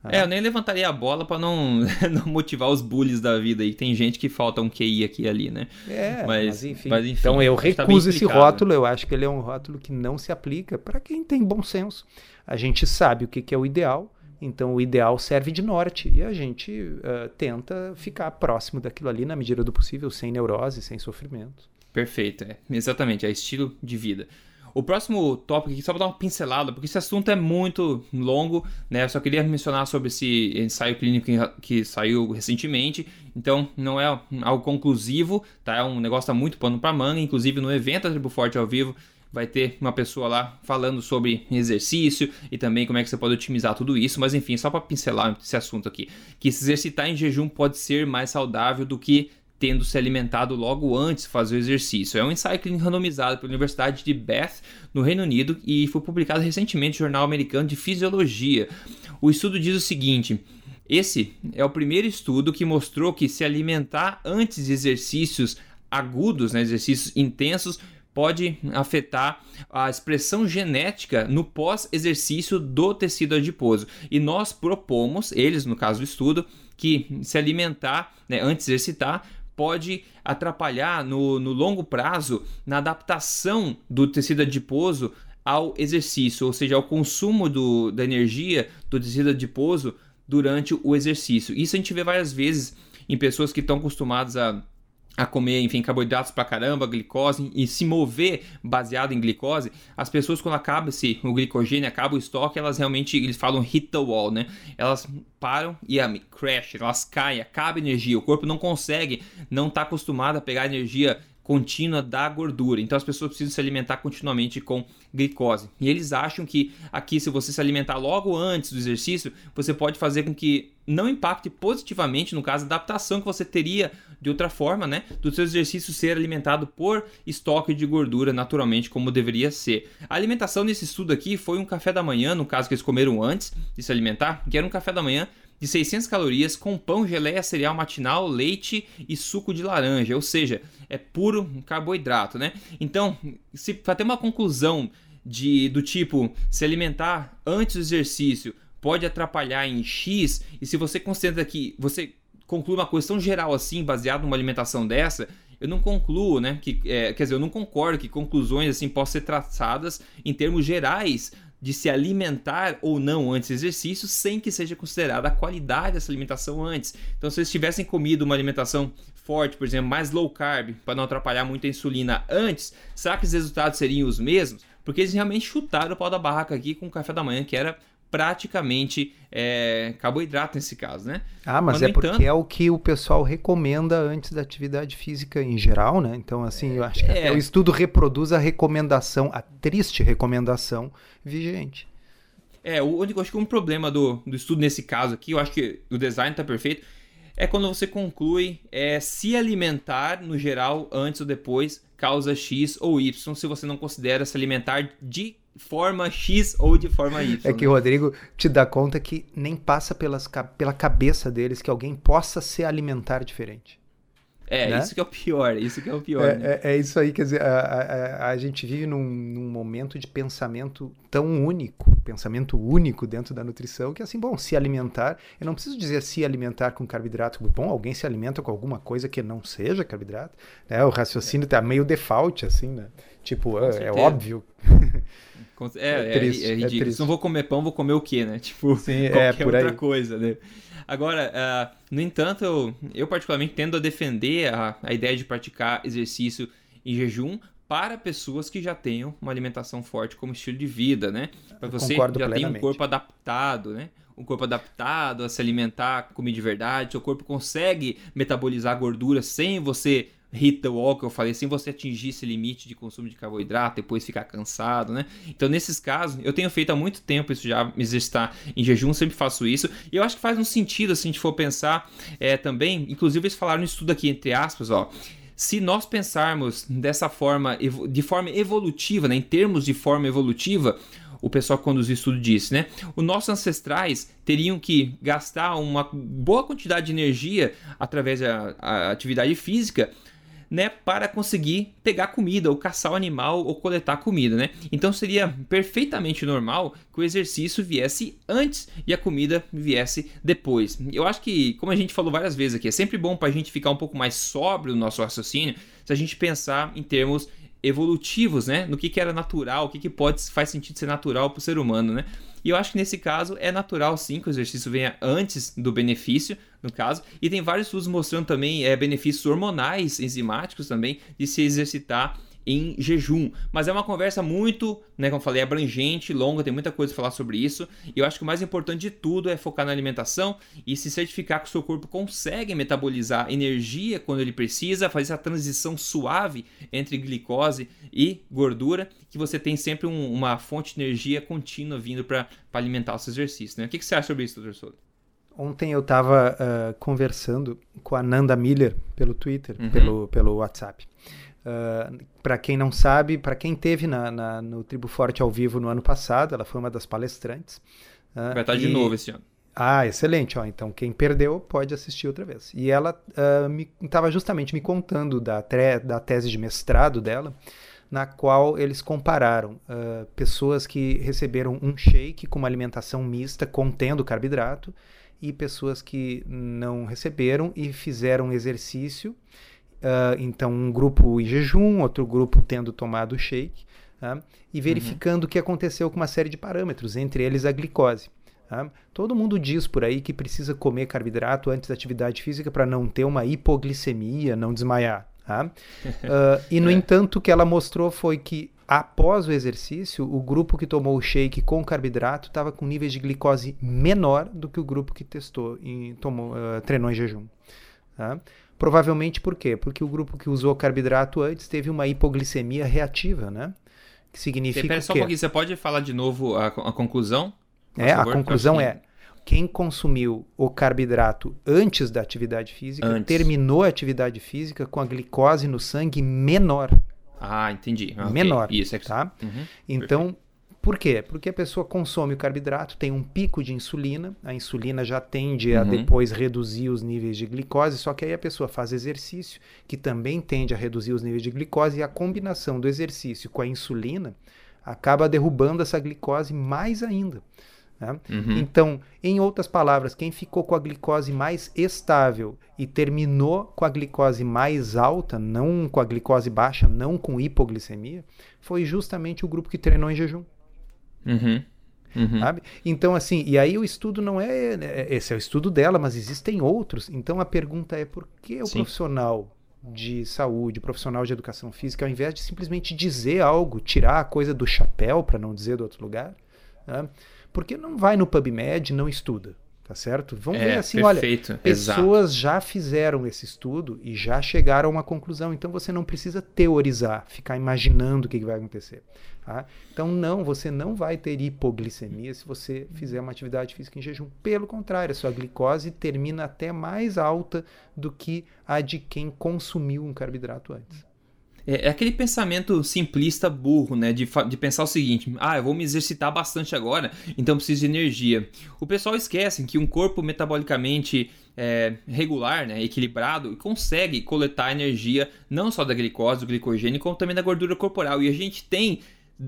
É, eu nem levantaria a bola para não, não motivar os bullies da vida aí. Tem gente que falta um QI aqui e ali, né? É, mas, mas, enfim. mas enfim. Então eu tá recuso tá esse rótulo, eu acho que ele é um rótulo que não se aplica para quem tem bom senso. A gente sabe o que, que é o ideal, então o ideal serve de norte e a gente uh, tenta ficar próximo daquilo ali na medida do possível, sem neurose, sem sofrimento. Perfeito, é. exatamente, é estilo de vida. O próximo tópico aqui, só para dar uma pincelada, porque esse assunto é muito longo, né? Eu só queria mencionar sobre esse ensaio clínico que saiu recentemente. Então, não é algo conclusivo, tá? É um negócio que tá muito pano para manga. Inclusive, no evento da Tribo Forte ao vivo, vai ter uma pessoa lá falando sobre exercício e também como é que você pode otimizar tudo isso, mas enfim, só para pincelar esse assunto aqui, que se exercitar em jejum pode ser mais saudável do que tendo se alimentado logo antes de fazer o exercício. É um ensaio randomizado pela Universidade de Bath, no Reino Unido, e foi publicado recentemente no Jornal Americano de Fisiologia. O estudo diz o seguinte: esse é o primeiro estudo que mostrou que se alimentar antes de exercícios agudos, né, exercícios intensos, pode afetar a expressão genética no pós-exercício do tecido adiposo. E nós propomos, eles no caso do estudo, que se alimentar né, antes de exercitar pode atrapalhar no, no longo prazo na adaptação do tecido adiposo ao exercício, ou seja, ao consumo do, da energia do tecido adiposo durante o exercício. Isso a gente vê várias vezes em pessoas que estão acostumadas a a comer, enfim, carboidratos pra caramba, glicose e se mover baseado em glicose, as pessoas quando acaba esse, o glicogênio, acaba o estoque, elas realmente, eles falam hit the wall, né? Elas param e a crash, elas caem, acaba energia, o corpo não consegue, não está acostumado a pegar energia contínua da gordura. Então as pessoas precisam se alimentar continuamente com glicose. E eles acham que aqui, se você se alimentar logo antes do exercício, você pode fazer com que não impacte positivamente, no caso, a adaptação que você teria de outra forma, né? Do seu exercício ser alimentado por estoque de gordura naturalmente, como deveria ser. A alimentação nesse estudo aqui foi um café da manhã, no caso que eles comeram antes de se alimentar, que era um café da manhã de 600 calorias com pão, geleia, cereal matinal, leite e suco de laranja, ou seja, é puro carboidrato, né? Então, se para ter uma conclusão de do tipo se alimentar antes do exercício pode atrapalhar em X, e se você considera que você conclui uma questão geral assim, baseado numa alimentação dessa, eu não concluo, né? Que, é, quer dizer, eu não concordo que conclusões assim possam ser traçadas em termos gerais de se alimentar ou não antes do exercício, sem que seja considerada a qualidade dessa alimentação antes. Então, se eles tivessem comido uma alimentação forte, por exemplo, mais low carb, para não atrapalhar muito a insulina antes, será que os resultados seriam os mesmos? Porque eles realmente chutaram o pau da barraca aqui com o café da manhã, que era praticamente é, carboidrato nesse caso, né? Ah, mas, mas é porque entanto... é o que o pessoal recomenda antes da atividade física em geral, né? Então, assim, eu acho que é... o estudo reproduz a recomendação, a triste recomendação vigente. É, o único, acho que um problema do, do estudo nesse caso aqui, eu acho que o design está perfeito, é quando você conclui é, se alimentar no geral antes ou depois causa X ou Y, se você não considera se alimentar de forma X ou de forma Y. É que o Rodrigo te dá conta que nem passa pelas, pela cabeça deles que alguém possa se alimentar diferente. É, né? isso que é o pior, isso que é o pior. É, né? é, é isso aí, quer dizer, a, a, a gente vive num, num, momento de pensamento tão único, pensamento único dentro da nutrição, que assim, bom, se alimentar, eu não preciso dizer se alimentar com carboidrato, bom, alguém se alimenta com alguma coisa que não seja carboidrato, né? O raciocínio tá meio default, assim, né? Tipo, é, é óbvio. É, é, triste, é, é ridículo. Se não vou comer pão, vou comer o quê, né? Tipo, Sim, é, qualquer outra aí. coisa, né? Agora, uh, no entanto, eu, eu, particularmente tendo a defender a, a ideia de praticar exercício em jejum para pessoas que já tenham uma alimentação forte como estilo de vida, né? Para você Concordo já tem um corpo adaptado, né? Um corpo adaptado a se alimentar com comida de verdade, seu corpo consegue metabolizar gordura sem você hit the wall que eu falei, sem você atingir esse limite de consumo de carboidrato, depois ficar cansado, né? Então, nesses casos, eu tenho feito há muito tempo isso já, me exercitar em jejum, sempre faço isso. E eu acho que faz um sentido, se a gente for pensar é, também, inclusive eles falaram no estudo aqui, entre aspas, ó, se nós pensarmos dessa forma, de forma evolutiva, né, em termos de forma evolutiva, o pessoal que conduziu o estudo disse, né? Os nossos ancestrais teriam que gastar uma boa quantidade de energia através da atividade física né, para conseguir pegar comida, ou caçar o animal, ou coletar comida, né? Então seria perfeitamente normal que o exercício viesse antes e a comida viesse depois. Eu acho que, como a gente falou várias vezes aqui, é sempre bom para a gente ficar um pouco mais sóbrio no nosso raciocínio, se a gente pensar em termos evolutivos, né? No que, que era natural, o que, que pode faz sentido ser natural para o ser humano, né? E eu acho que nesse caso é natural sim que o exercício venha antes do benefício, no caso, e tem vários estudos mostrando também é, benefícios hormonais, enzimáticos também, de se exercitar em jejum. Mas é uma conversa muito, né, como eu falei, abrangente, longa, tem muita coisa a falar sobre isso. E eu acho que o mais importante de tudo é focar na alimentação e se certificar que o seu corpo consegue metabolizar energia quando ele precisa, fazer essa transição suave entre glicose e gordura, que você tem sempre um, uma fonte de energia contínua vindo para alimentar o seu exercício. Né? O que, que você acha sobre isso, doutor Souto? Ontem eu estava uh, conversando com a Nanda Miller pelo Twitter, uhum. pelo, pelo WhatsApp. Uh, para quem não sabe, para quem teve na, na, no Tribo Forte ao vivo no ano passado, ela foi uma das palestrantes. Uh, Vai estar e... de novo esse ano. Ah, excelente. Ó, então, quem perdeu pode assistir outra vez. E ela estava justamente me contando da, da tese de mestrado dela, na qual eles compararam pessoas que receberam um shake com uma alimentação mista contendo carboidrato e pessoas que não receberam e fizeram exercício. Uh, então, um grupo em jejum, outro grupo tendo tomado shake, uh, e uhum. verificando uhum. o que aconteceu com uma série de parâmetros, entre eles a glicose. Uh. Todo mundo diz por aí que precisa comer carboidrato antes da atividade física para não ter uma hipoglicemia, não desmaiar. e, no é. entanto, o que ela mostrou foi que Após o exercício, o grupo que tomou o shake com carboidrato estava com níveis de glicose menor do que o grupo que testou e tomou, uh, treinou em jejum. Tá? Provavelmente por quê? Porque o grupo que usou carboidrato antes teve uma hipoglicemia reativa, né? Que significa. Espera só um pouquinho, você pode falar de novo a, a conclusão? É, favor, a conclusão é quem consumiu o carboidrato antes da atividade física antes. terminou a atividade física com a glicose no sangue menor. Ah, entendi. Okay. Menor. Isso, é tá? Uhum. Então, Perfeito. Por quê? Porque a pessoa consome o carboidrato, tem um pico de insulina, a insulina já tende a uhum. depois reduzir os níveis de glicose, só que aí a pessoa faz exercício, que também tende a reduzir os níveis de glicose, e a combinação do exercício com a insulina acaba derrubando essa glicose mais ainda. Né? Uhum. Então, em outras palavras, quem ficou com a glicose mais estável e terminou com a glicose mais alta, não com a glicose baixa, não com hipoglicemia, foi justamente o grupo que treinou em jejum. Uhum. Uhum. Então, assim, e aí o estudo não é, é. Esse é o estudo dela, mas existem outros. Então a pergunta é por que o Sim. profissional de saúde, profissional de educação física, ao invés de simplesmente dizer algo, tirar a coisa do chapéu, para não dizer do outro lugar, né? porque não vai no PubMed e não estuda, tá certo? Vamos é, ver assim, perfeito, olha, pessoas exato. já fizeram esse estudo e já chegaram a uma conclusão, então você não precisa teorizar, ficar imaginando o que vai acontecer. Tá? Então não, você não vai ter hipoglicemia se você fizer uma atividade física em jejum. Pelo contrário, a sua glicose termina até mais alta do que a de quem consumiu um carboidrato antes. É, é, aquele pensamento simplista burro, né? De, de pensar o seguinte: ah, eu vou me exercitar bastante agora, então preciso de energia. O pessoal esquece que um corpo metabolicamente é, regular, né, equilibrado, consegue coletar energia não só da glicose, do glicogênio, como também da gordura corporal. E a gente tem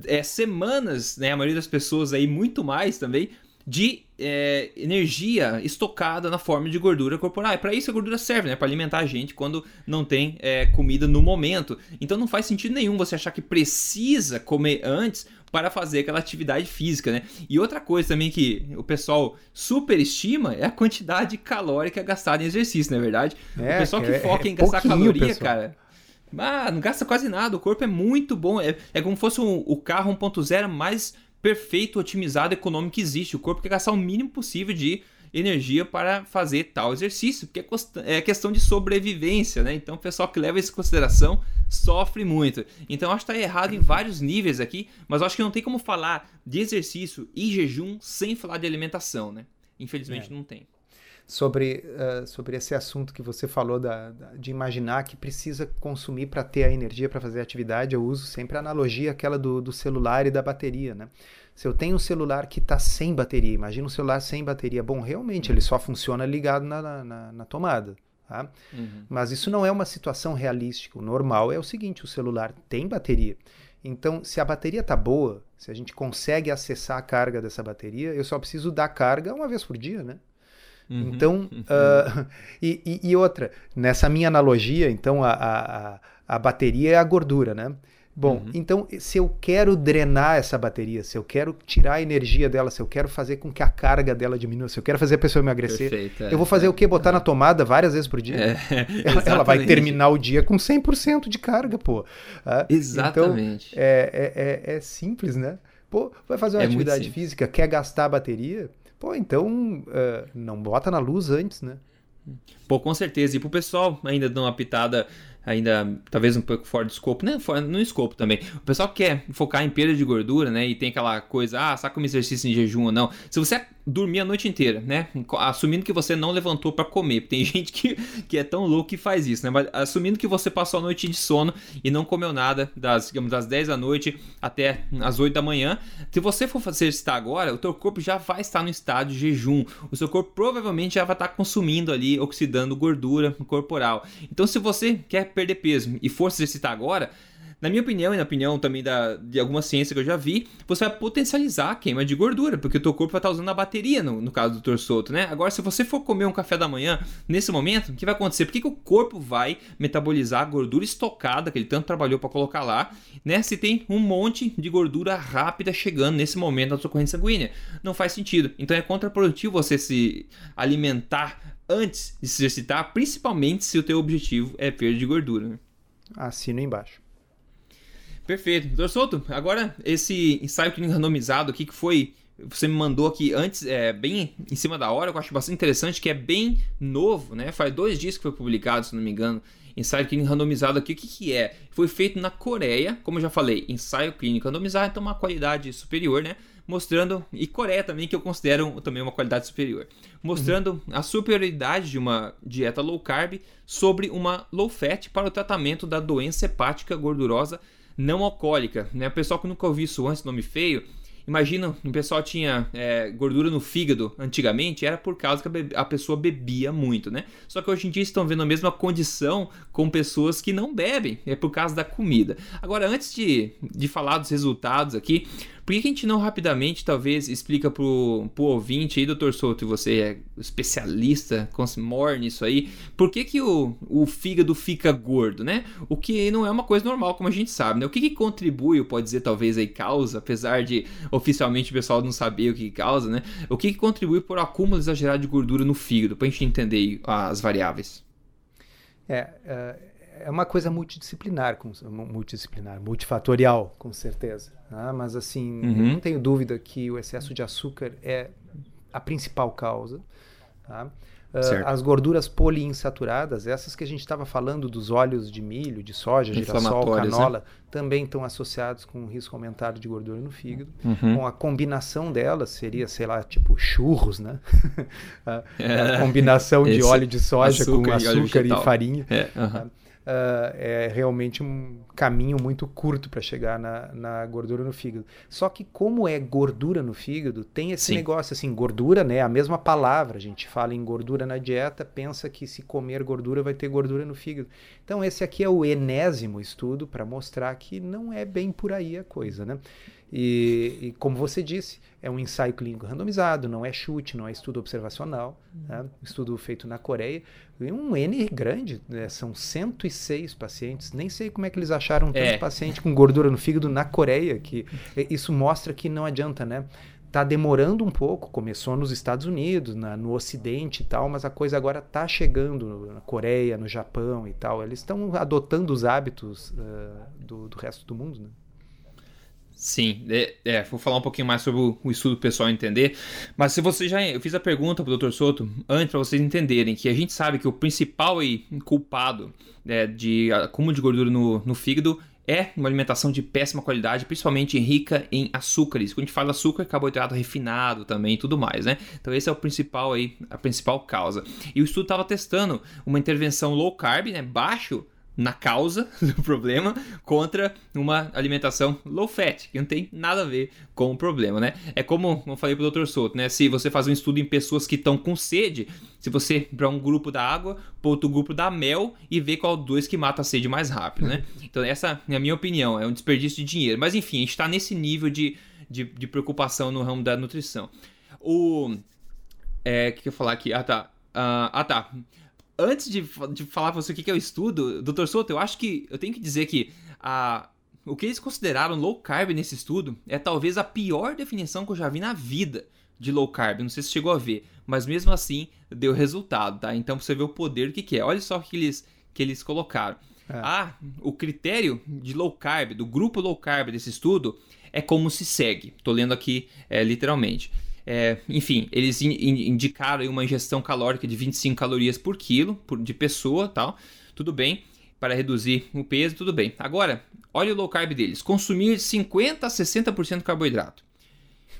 é, semanas, né, a maioria das pessoas aí, muito mais também, de é, energia estocada na forma de gordura corporal. É para isso a gordura serve, né? Para alimentar a gente quando não tem é, comida no momento. Então não faz sentido nenhum você achar que precisa comer antes para fazer aquela atividade física, né? E outra coisa também que o pessoal superestima é a quantidade calórica gastada em exercício, não é verdade? É, o pessoal que é, foca em gastar caloria, pessoal. cara. Ah, não gasta quase nada, o corpo é muito bom. É, é como se fosse um, o carro 1.0 mais perfeito, otimizado, econômico que existe. O corpo quer gastar o mínimo possível de energia para fazer tal exercício, porque é, é questão de sobrevivência, né? Então o pessoal que leva isso em consideração sofre muito. Então acho que está errado em vários níveis aqui, mas acho que não tem como falar de exercício e jejum sem falar de alimentação, né? Infelizmente é. não tem sobre, uh, sobre esse assunto que você falou da, da de imaginar que precisa consumir para ter a energia para fazer a atividade. Eu uso sempre a analogia aquela do, do celular e da bateria, né? Se eu tenho um celular que está sem bateria, imagina um celular sem bateria. Bom, realmente ele só funciona ligado na, na, na tomada. Tá? Uhum. Mas isso não é uma situação realística. O normal é o seguinte: o celular tem bateria. Então, se a bateria está boa, se a gente consegue acessar a carga dessa bateria, eu só preciso dar carga uma vez por dia, né? Uhum, então, uhum. Uh, e, e, outra, nessa minha analogia, então a, a, a bateria é a gordura, né? Bom, uhum. então se eu quero drenar essa bateria, se eu quero tirar a energia dela, se eu quero fazer com que a carga dela diminua, se eu quero fazer a pessoa emagrecer, Perfeito, é, eu vou fazer é, o quê? Botar é. na tomada várias vezes por dia? É, ela, ela, vai terminar o dia com 100% de carga, pô. Ah, exatamente. Então, é, é, é, simples, né? Pô, vai fazer uma é atividade física, quer gastar a bateria? Pô, então uh, não bota na luz antes, né? Pô, com certeza. E pro pessoal ainda dar uma pitada ainda talvez um pouco fora do escopo, né? No escopo também. O pessoal quer focar em perda de gordura, né? E tem aquela coisa, ah, saca um exercício em jejum ou não. Se você dormir a noite inteira, né? Assumindo que você não levantou para comer. Tem gente que, que é tão louco que faz isso, né? Mas assumindo que você passou a noite de sono e não comeu nada das, digamos, das 10 da noite até as 8 da manhã. Se você for fazer isso agora, o teu corpo já vai estar no estado de jejum. O seu corpo provavelmente já vai estar consumindo ali, oxidando gordura corporal. Então, se você quer perder peso e for se exercitar agora, na minha opinião e na opinião também da, de alguma ciência que eu já vi, você vai potencializar a queima de gordura, porque o teu corpo vai estar usando a bateria no, no caso do torçoto, né? Agora, se você for comer um café da manhã nesse momento, o que vai acontecer? Por que, que o corpo vai metabolizar a gordura estocada que ele tanto trabalhou para colocar lá, né? Se tem um monte de gordura rápida chegando nesse momento na sua corrente sanguínea. Não faz sentido. Então é contraprodutivo você se alimentar antes de se exercitar, principalmente se o teu objetivo é perda de gordura. Né? Assina embaixo. Perfeito. Doutor Souto, agora esse ensaio clínico randomizado aqui que foi. Você me mandou aqui antes, é, bem em cima da hora, eu acho bastante interessante, que é bem novo, né? Faz dois dias que foi publicado, se não me engano. Ensaio clínico randomizado aqui, o que, que é? Foi feito na Coreia, como eu já falei, ensaio clínico randomizado, então uma qualidade superior, né? Mostrando, e Coreia também, que eu considero também uma qualidade superior, mostrando uhum. a superioridade de uma dieta low carb sobre uma low fat para o tratamento da doença hepática gordurosa não alcoólica, né? O pessoal que nunca ouviu isso antes, nome feio, imagina, o pessoal tinha é, gordura no fígado antigamente, era por causa que a, pessoa bebia muito, né? Só que hoje em dia estão vendo a mesma condição com pessoas que não bebem, é por causa da comida. Agora, antes de, de falar dos resultados aqui, por que, a gente não rapidamente, talvez, explica pro, pro ouvinte aí, doutor Souto, e você é especialista, more nisso aí, por que, que o, o fígado fica gordo, né? O que não é uma coisa normal, como a gente sabe, né? O que, que contribui, ou pode dizer talvez aí causa, apesar de oficialmente o pessoal não saber o que causa, né? O que, que contribui por acúmulo exagerado de gordura no fígado, pra gente entender as variáveis? É, uh é uma coisa multidisciplinar, com, multidisciplinar, multifatorial, com certeza. Né? Mas assim, uhum. não tenho dúvida que o excesso de açúcar é a principal causa. Tá? Uh, as gorduras poliinsaturadas, essas que a gente estava falando dos óleos de milho, de soja, girassol, né? canola, né? também estão associados com um risco aumentado de gordura no fígado. Uhum. Com a combinação delas seria, sei lá, tipo churros, né? a, é, a, combinação de óleo de soja açúcar com açúcar e, e farinha. É, uhum uh, é realmente um caminho muito curto para chegar na, na, gordura no fígado. Só que como é gordura no fígado, tem esse Sim. negócio assim, gordura, né? A mesma palavra, a gente fala em gordura na dieta, pensa que se comer gordura vai ter gordura no fígado. Então esse aqui é o enésimo estudo para mostrar que não é bem por aí a coisa, né? E, e, como você disse, é um ensaio clínico randomizado, não é chute, não é estudo observacional, né? estudo feito na Coreia. E um N grande, né? são 106 pacientes. Nem sei como é que eles acharam tanto é. paciente com gordura no fígado na Coreia, que isso mostra que não adianta, né? Tá demorando um pouco, começou nos Estados Unidos, na, no Ocidente e tal, mas a coisa agora tá chegando na Coreia, no Japão e tal. Eles estão adotando os hábitos uh, do, do resto do mundo, né? Sim, é, é, vou falar um pouquinho mais sobre o, o estudo pessoal entender. Mas se você já. Eu fiz a pergunta para o Dr. Soto antes para vocês entenderem que a gente sabe que o principal e culpado né, de acúmulo de gordura no, no fígado é uma alimentação de péssima qualidade, principalmente rica em açúcares. Quando a gente fala açúcar, carboidrato refinado também e tudo mais, né? Então esse é o principal aí, a principal causa. E o estudo estava testando uma intervenção low carb, né, baixo na causa do problema contra uma alimentação low fat, que não tem nada a ver com o problema, né? É como eu falei pro Dr. Souto, né? Se você faz um estudo em pessoas que estão com sede, se você para um grupo da água, para outro grupo da mel e ver qual dois que mata a sede mais rápido, né? Então essa é a minha opinião, é um desperdício de dinheiro. Mas enfim, a gente está nesse nível de, de, de, preocupação no ramo da nutrição. O... É, o que eu ia falar aqui? Ah, tá. Uh, ah, tá antes de, de falar pra você o que é o estudo, Dr. Souto, eu acho que eu tenho que dizer que a o que eles consideraram low carb nesse estudo é talvez a pior definição que eu já vi na vida de low carb. Não sei se chegou a ver, mas mesmo assim deu resultado, tá? Então pra você ver o poder do que, que é. Olha só o que eles, que eles colocaram. É. Ah, o critério de low carb, do grupo low carb desse estudo, é como se segue. Estou lendo aqui é, literalmente. É, enfim, eles in, indicaram uma ingestão calórica de 25 calorias por quilo por, de pessoa, tal. Tudo bem, para reduzir o peso, tudo bem. Agora, olha o low carb deles: consumir 50 a 60% carboidrato.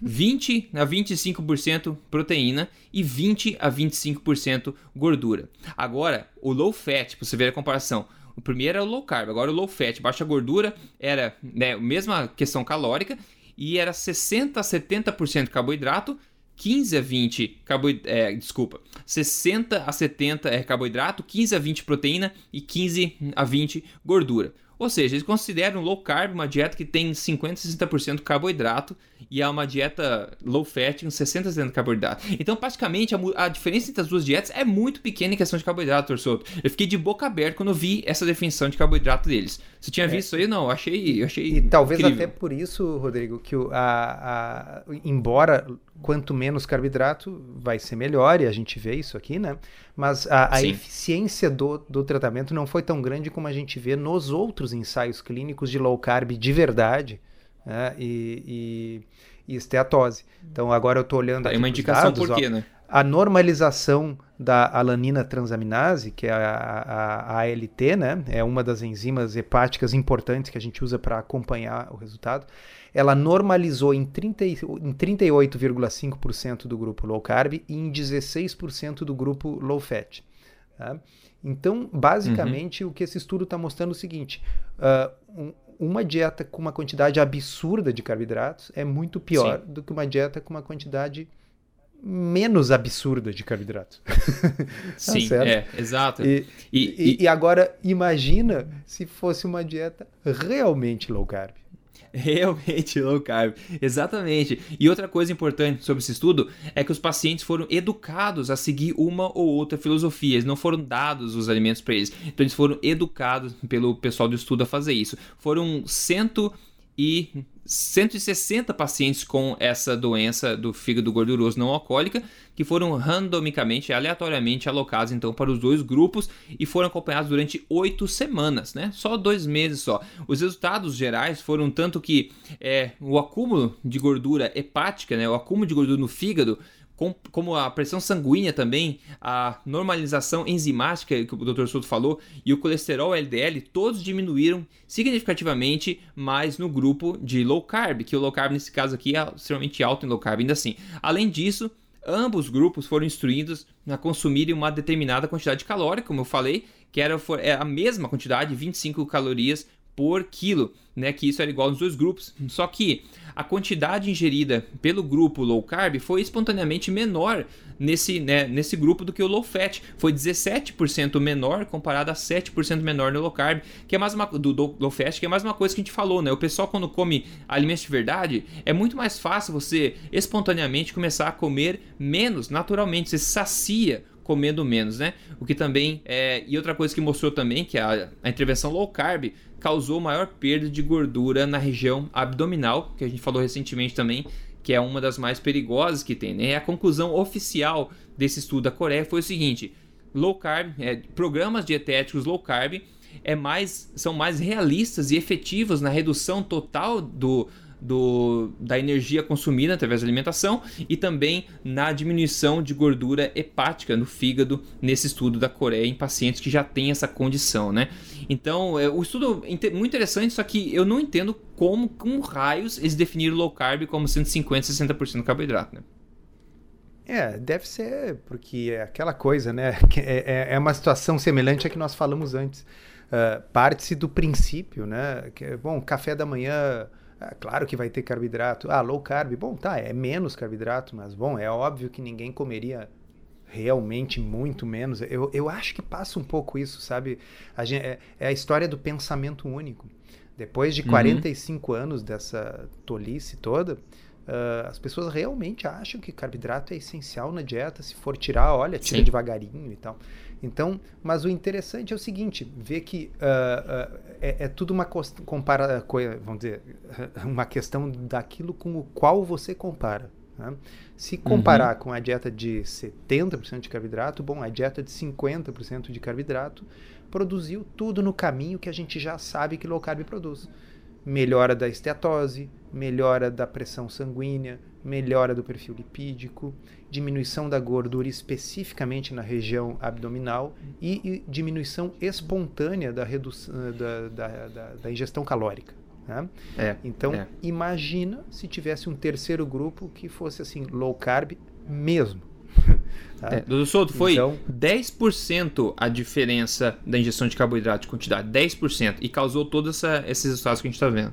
20 a 25% proteína e 20 a 25% gordura. Agora, o low fat, para você ver a comparação, o primeiro era o low carb, agora o low fat, baixa gordura, era né, a mesma questão calórica e era 60 a 70% carboidrato, 15 a 20 carboidrato, é, desculpa, 60 a 70 é carboidrato, 15 a 20 proteína e 15 a 20 gordura. Ou seja, eles consideram low carb uma dieta que tem 50 a 60% carboidrato e é uma dieta low fat com 60 a 70% carboidrato. Então, praticamente, a, a, diferença entre as duas dietas é muito pequena em questão de carboidrato, Torçoto. Eu fiquei de boca aberta quando vi essa definição de carboidrato deles. Você tinha é. visto isso aí? Não, achei, achei E talvez incrível. até por isso, Rodrigo, que o, a, a, embora quanto menos carboidrato vai ser melhor, e a gente vê isso aqui, né? Mas a, a eficiência do, do tratamento não foi tão grande como a gente vê nos outros ensaios clínicos de low carb de verdade né? e, e, e esteatose. Então agora eu estou olhando tá, aqui uma indicação dados, por quê, ó, né? A normalização da alanina transaminase, que é a, a, a ALT, né? É uma das enzimas hepáticas importantes que a gente usa para acompanhar o resultado ela normalizou em, 30, em 38,5% do grupo low carb e em 16% do grupo low fat. Tá? Então, basicamente, uhum. o que esse estudo está mostrando é o seguinte: uh, um, uma dieta com uma quantidade absurda de carboidratos é muito pior Sim. do que uma dieta com uma quantidade menos absurda de carboidratos. Sim, tá é, exato. E, e, e, e, agora, imagina se fosse uma dieta realmente low carb. Realmente low carb, exatamente. E outra coisa importante sobre esse estudo é que os pacientes foram educados a seguir uma ou outra filosofia, eles não foram dados os alimentos para eles. Então eles foram educados pelo pessoal do estudo a fazer isso. Foram cento e 160 pacientes com essa doença do fígado gorduroso não alcoólica que foram randomicamente, aleatoriamente alocados então para os dois grupos e foram acompanhados durante oito semanas, né? Só dois meses só. Os resultados gerais foram tanto que é, o acúmulo de gordura hepática, né? O acúmulo de gordura no fígado com, como a pressão sanguínea também, a normalização enzimática que o Dr. Souto falou e o colesterol LDL, todos diminuíram significativamente mais no grupo de low carb, que o low carb nesse caso aqui é extremamente alto em low carb ainda assim. Além disso, ambos grupos foram instruídos a consumirem uma determinada quantidade calórica, como eu falei, que era é a mesma quantidade, 25 calorias por quilo, né? Que isso era igual nos dois grupos. Só que a quantidade ingerida pelo grupo low carb foi espontaneamente menor nesse, né, nesse grupo do que o low fat. Foi 17% menor comparado a 7% menor no low carb, que é mais uma do, do, low fat, que é mais uma coisa que a gente falou, né? O pessoal quando come alimentos de verdade, é muito mais fácil você espontaneamente começar a comer menos, naturalmente, você sacia comendo menos, né? O que também é. E outra coisa que mostrou também que a, a intervenção low carb causou maior perda de gordura na região abdominal, que a gente falou recentemente também, que é uma das mais perigosas que tem. Né? A conclusão oficial desse estudo da Coreia foi o seguinte: low carb, é, programas dietéticos low carb é mais, são mais realistas e efetivos na redução total do, do, da energia consumida através da alimentação e também na diminuição de gordura hepática no fígado nesse estudo da Coreia em pacientes que já têm essa condição, né? Então, é, o estudo é muito interessante, só que eu não entendo como, com raios, eles definiram low carb como 150, 60% carboidrato, né? É, deve ser porque é aquela coisa, né? É, é, é uma situação semelhante à que nós falamos antes. Uh, Parte-se do princípio, né? Que, bom, café da manhã ah, claro que vai ter carboidrato. Ah, low carb. Bom, tá, é menos carboidrato, mas bom, é óbvio que ninguém comeria realmente muito menos. Eu, eu acho que passa um pouco isso, sabe? A gente, é, é, a história do pensamento único. Depois de 45 uhum. anos dessa tolice toda, Uh, as pessoas realmente acham que carboidrato é essencial na dieta. Se for tirar, olha, tira Sim. devagarinho e tal. Então, mas o interessante é o seguinte, ver que uh, uh, é, é, tudo uma compara, vamos dizer, uma questão daquilo com o qual você compara. Né? Se comparar uhum. com a dieta de 70% de carboidrato, bom, a dieta de 50% de carboidrato produziu tudo no caminho que a gente já sabe que low carb produz melhora da esteatose, melhora da pressão sanguínea, melhora do perfil lipídico, diminuição da gordura especificamente na região abdominal e, e diminuição espontânea da, da, da, da, da ingestão calórica. Né? É, então, é. imagina se tivesse um terceiro grupo que fosse assim, low carb mesmo. Tá? É, Doutor Souto, foi então, 10% a diferença da injeção de carboidrato de quantidade, 10%, e causou todos esses resultados que a gente está vendo.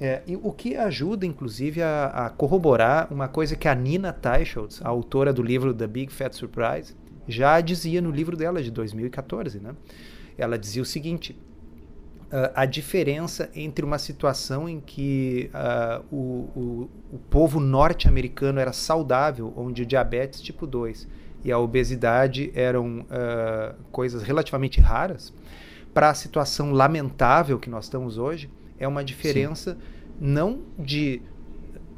É, e o que ajuda, inclusive, a, a, corroborar uma coisa que a Nina Teicholz, a autora do livro The Big Fat Surprise, já dizia no livro dela de 2014. Né? Ela dizia o seguinte: a diferença entre uma situação em que uh, o, o, o povo norte-americano era saudável, onde o diabetes tipo 2 e a obesidade eram uh, coisas relativamente raras, para a situação lamentável que nós estamos hoje, é uma diferença Sim. não de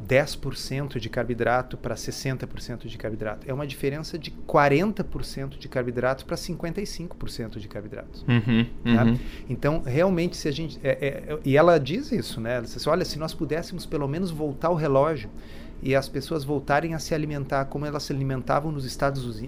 10% de carboidrato para 60% de carboidrato. É uma diferença de 40% de carboidrato para 55% de carboidrato. Uhum, tá? uhum. Então, realmente, se a gente. É, é, e ela diz isso, né? Ela diz assim, olha, se nós pudéssemos pelo menos voltar o relógio e as pessoas voltarem a se alimentar como elas se alimentavam nos Estados,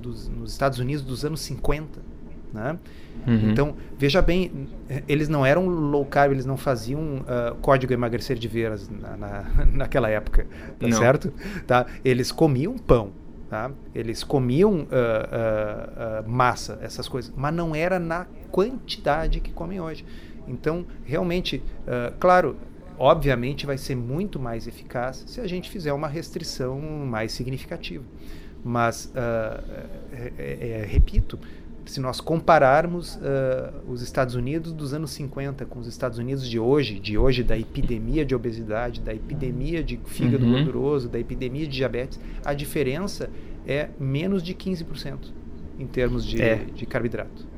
nos Estados Unidos dos anos 50 né? Uhum. Então, veja bem, eles não eram low carb, eles não faziam uh, código emagrecer de veras na, na, naquela época, tá não. certo? Tá? Eles comiam pão, tá? eles comiam uh, uh, massa, essas coisas, mas não era na quantidade que comem hoje. Então, realmente, claro, obviamente vai ser muito mais eficaz se a gente fizer uma restrição mais significativa. Mas, é, é, é, repito, se nós compararmos uh, os Estados Unidos dos anos 50 com os Estados Unidos de hoje, de hoje da epidemia de obesidade, da epidemia de fígado uhum. gorduroso, da epidemia de diabetes, a diferença é menos de 15% em termos de, é. de carboidrato.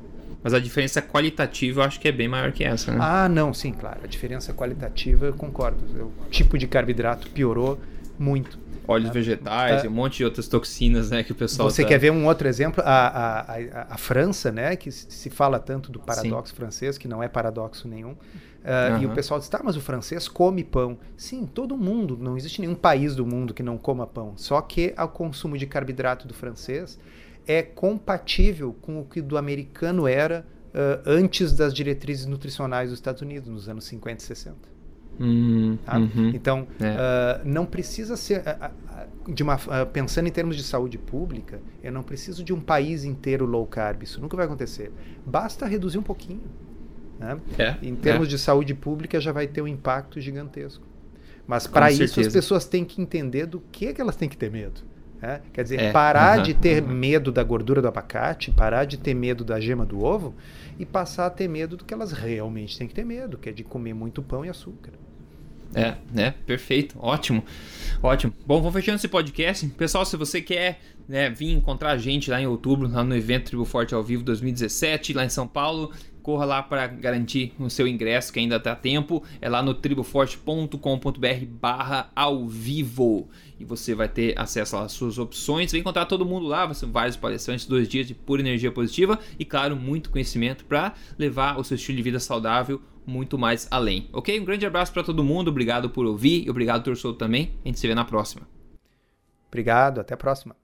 Mas a diferença qualitativa eu acho que é bem maior que essa, né? Ah, não, sim, claro. A diferença qualitativa eu concordo. O tipo de carboidrato piorou muito óleos vegetais é, e um monte de outras toxinas, né, que o pessoal Você tá... quer ver um outro exemplo? A, a, a, a, França, né, que se fala tanto do paradoxo Sim. francês, que não é paradoxo nenhum. Uh, uhum. E o pessoal diz, tá, mas o francês come pão. Sim, todo mundo, não existe nenhum país do mundo que não coma pão. Só que o consumo de carboidrato do francês é compatível com o que do americano era uh, antes das diretrizes nutricionais dos Estados Unidos, nos anos 50 e 60. Uhum, tá? uhum, então, é. uh, não precisa ser. Uh, de uma, pensando em termos de saúde pública, eu não preciso de um país inteiro low carb. Isso nunca vai acontecer. Basta reduzir um pouquinho. Né? É, em termos é. de saúde pública, já vai ter um impacto gigantesco. Mas para isso, as pessoas têm que entender do que, que elas têm que ter medo. Né? Quer dizer, é, parar de ter medo da gordura do abacate, parar de ter medo da gema do ovo e passar a ter medo do que elas realmente têm que ter medo, que é de comer muito pão e açúcar. É, né? Perfeito. Ótimo. Ótimo. Bom, vou fechando esse podcast. Pessoal, se você quer né, vir encontrar a gente lá em outubro, lá no evento Tribo Forte ao Vivo 2017, lá em São Paulo, corra lá para garantir o seu ingresso, que ainda está tempo. É lá no triboforte.com.br barra ao vivo. E você vai ter acesso às suas opções. Vai encontrar todo mundo lá, vai ser vários palestrantes, dois dias de pura energia positiva e, claro, muito conhecimento para levar o seu estilo de vida saudável muito mais além. Ok? Um grande abraço para todo mundo, obrigado por ouvir e obrigado, Torçou, também. A gente se vê na próxima. Obrigado, até a próxima.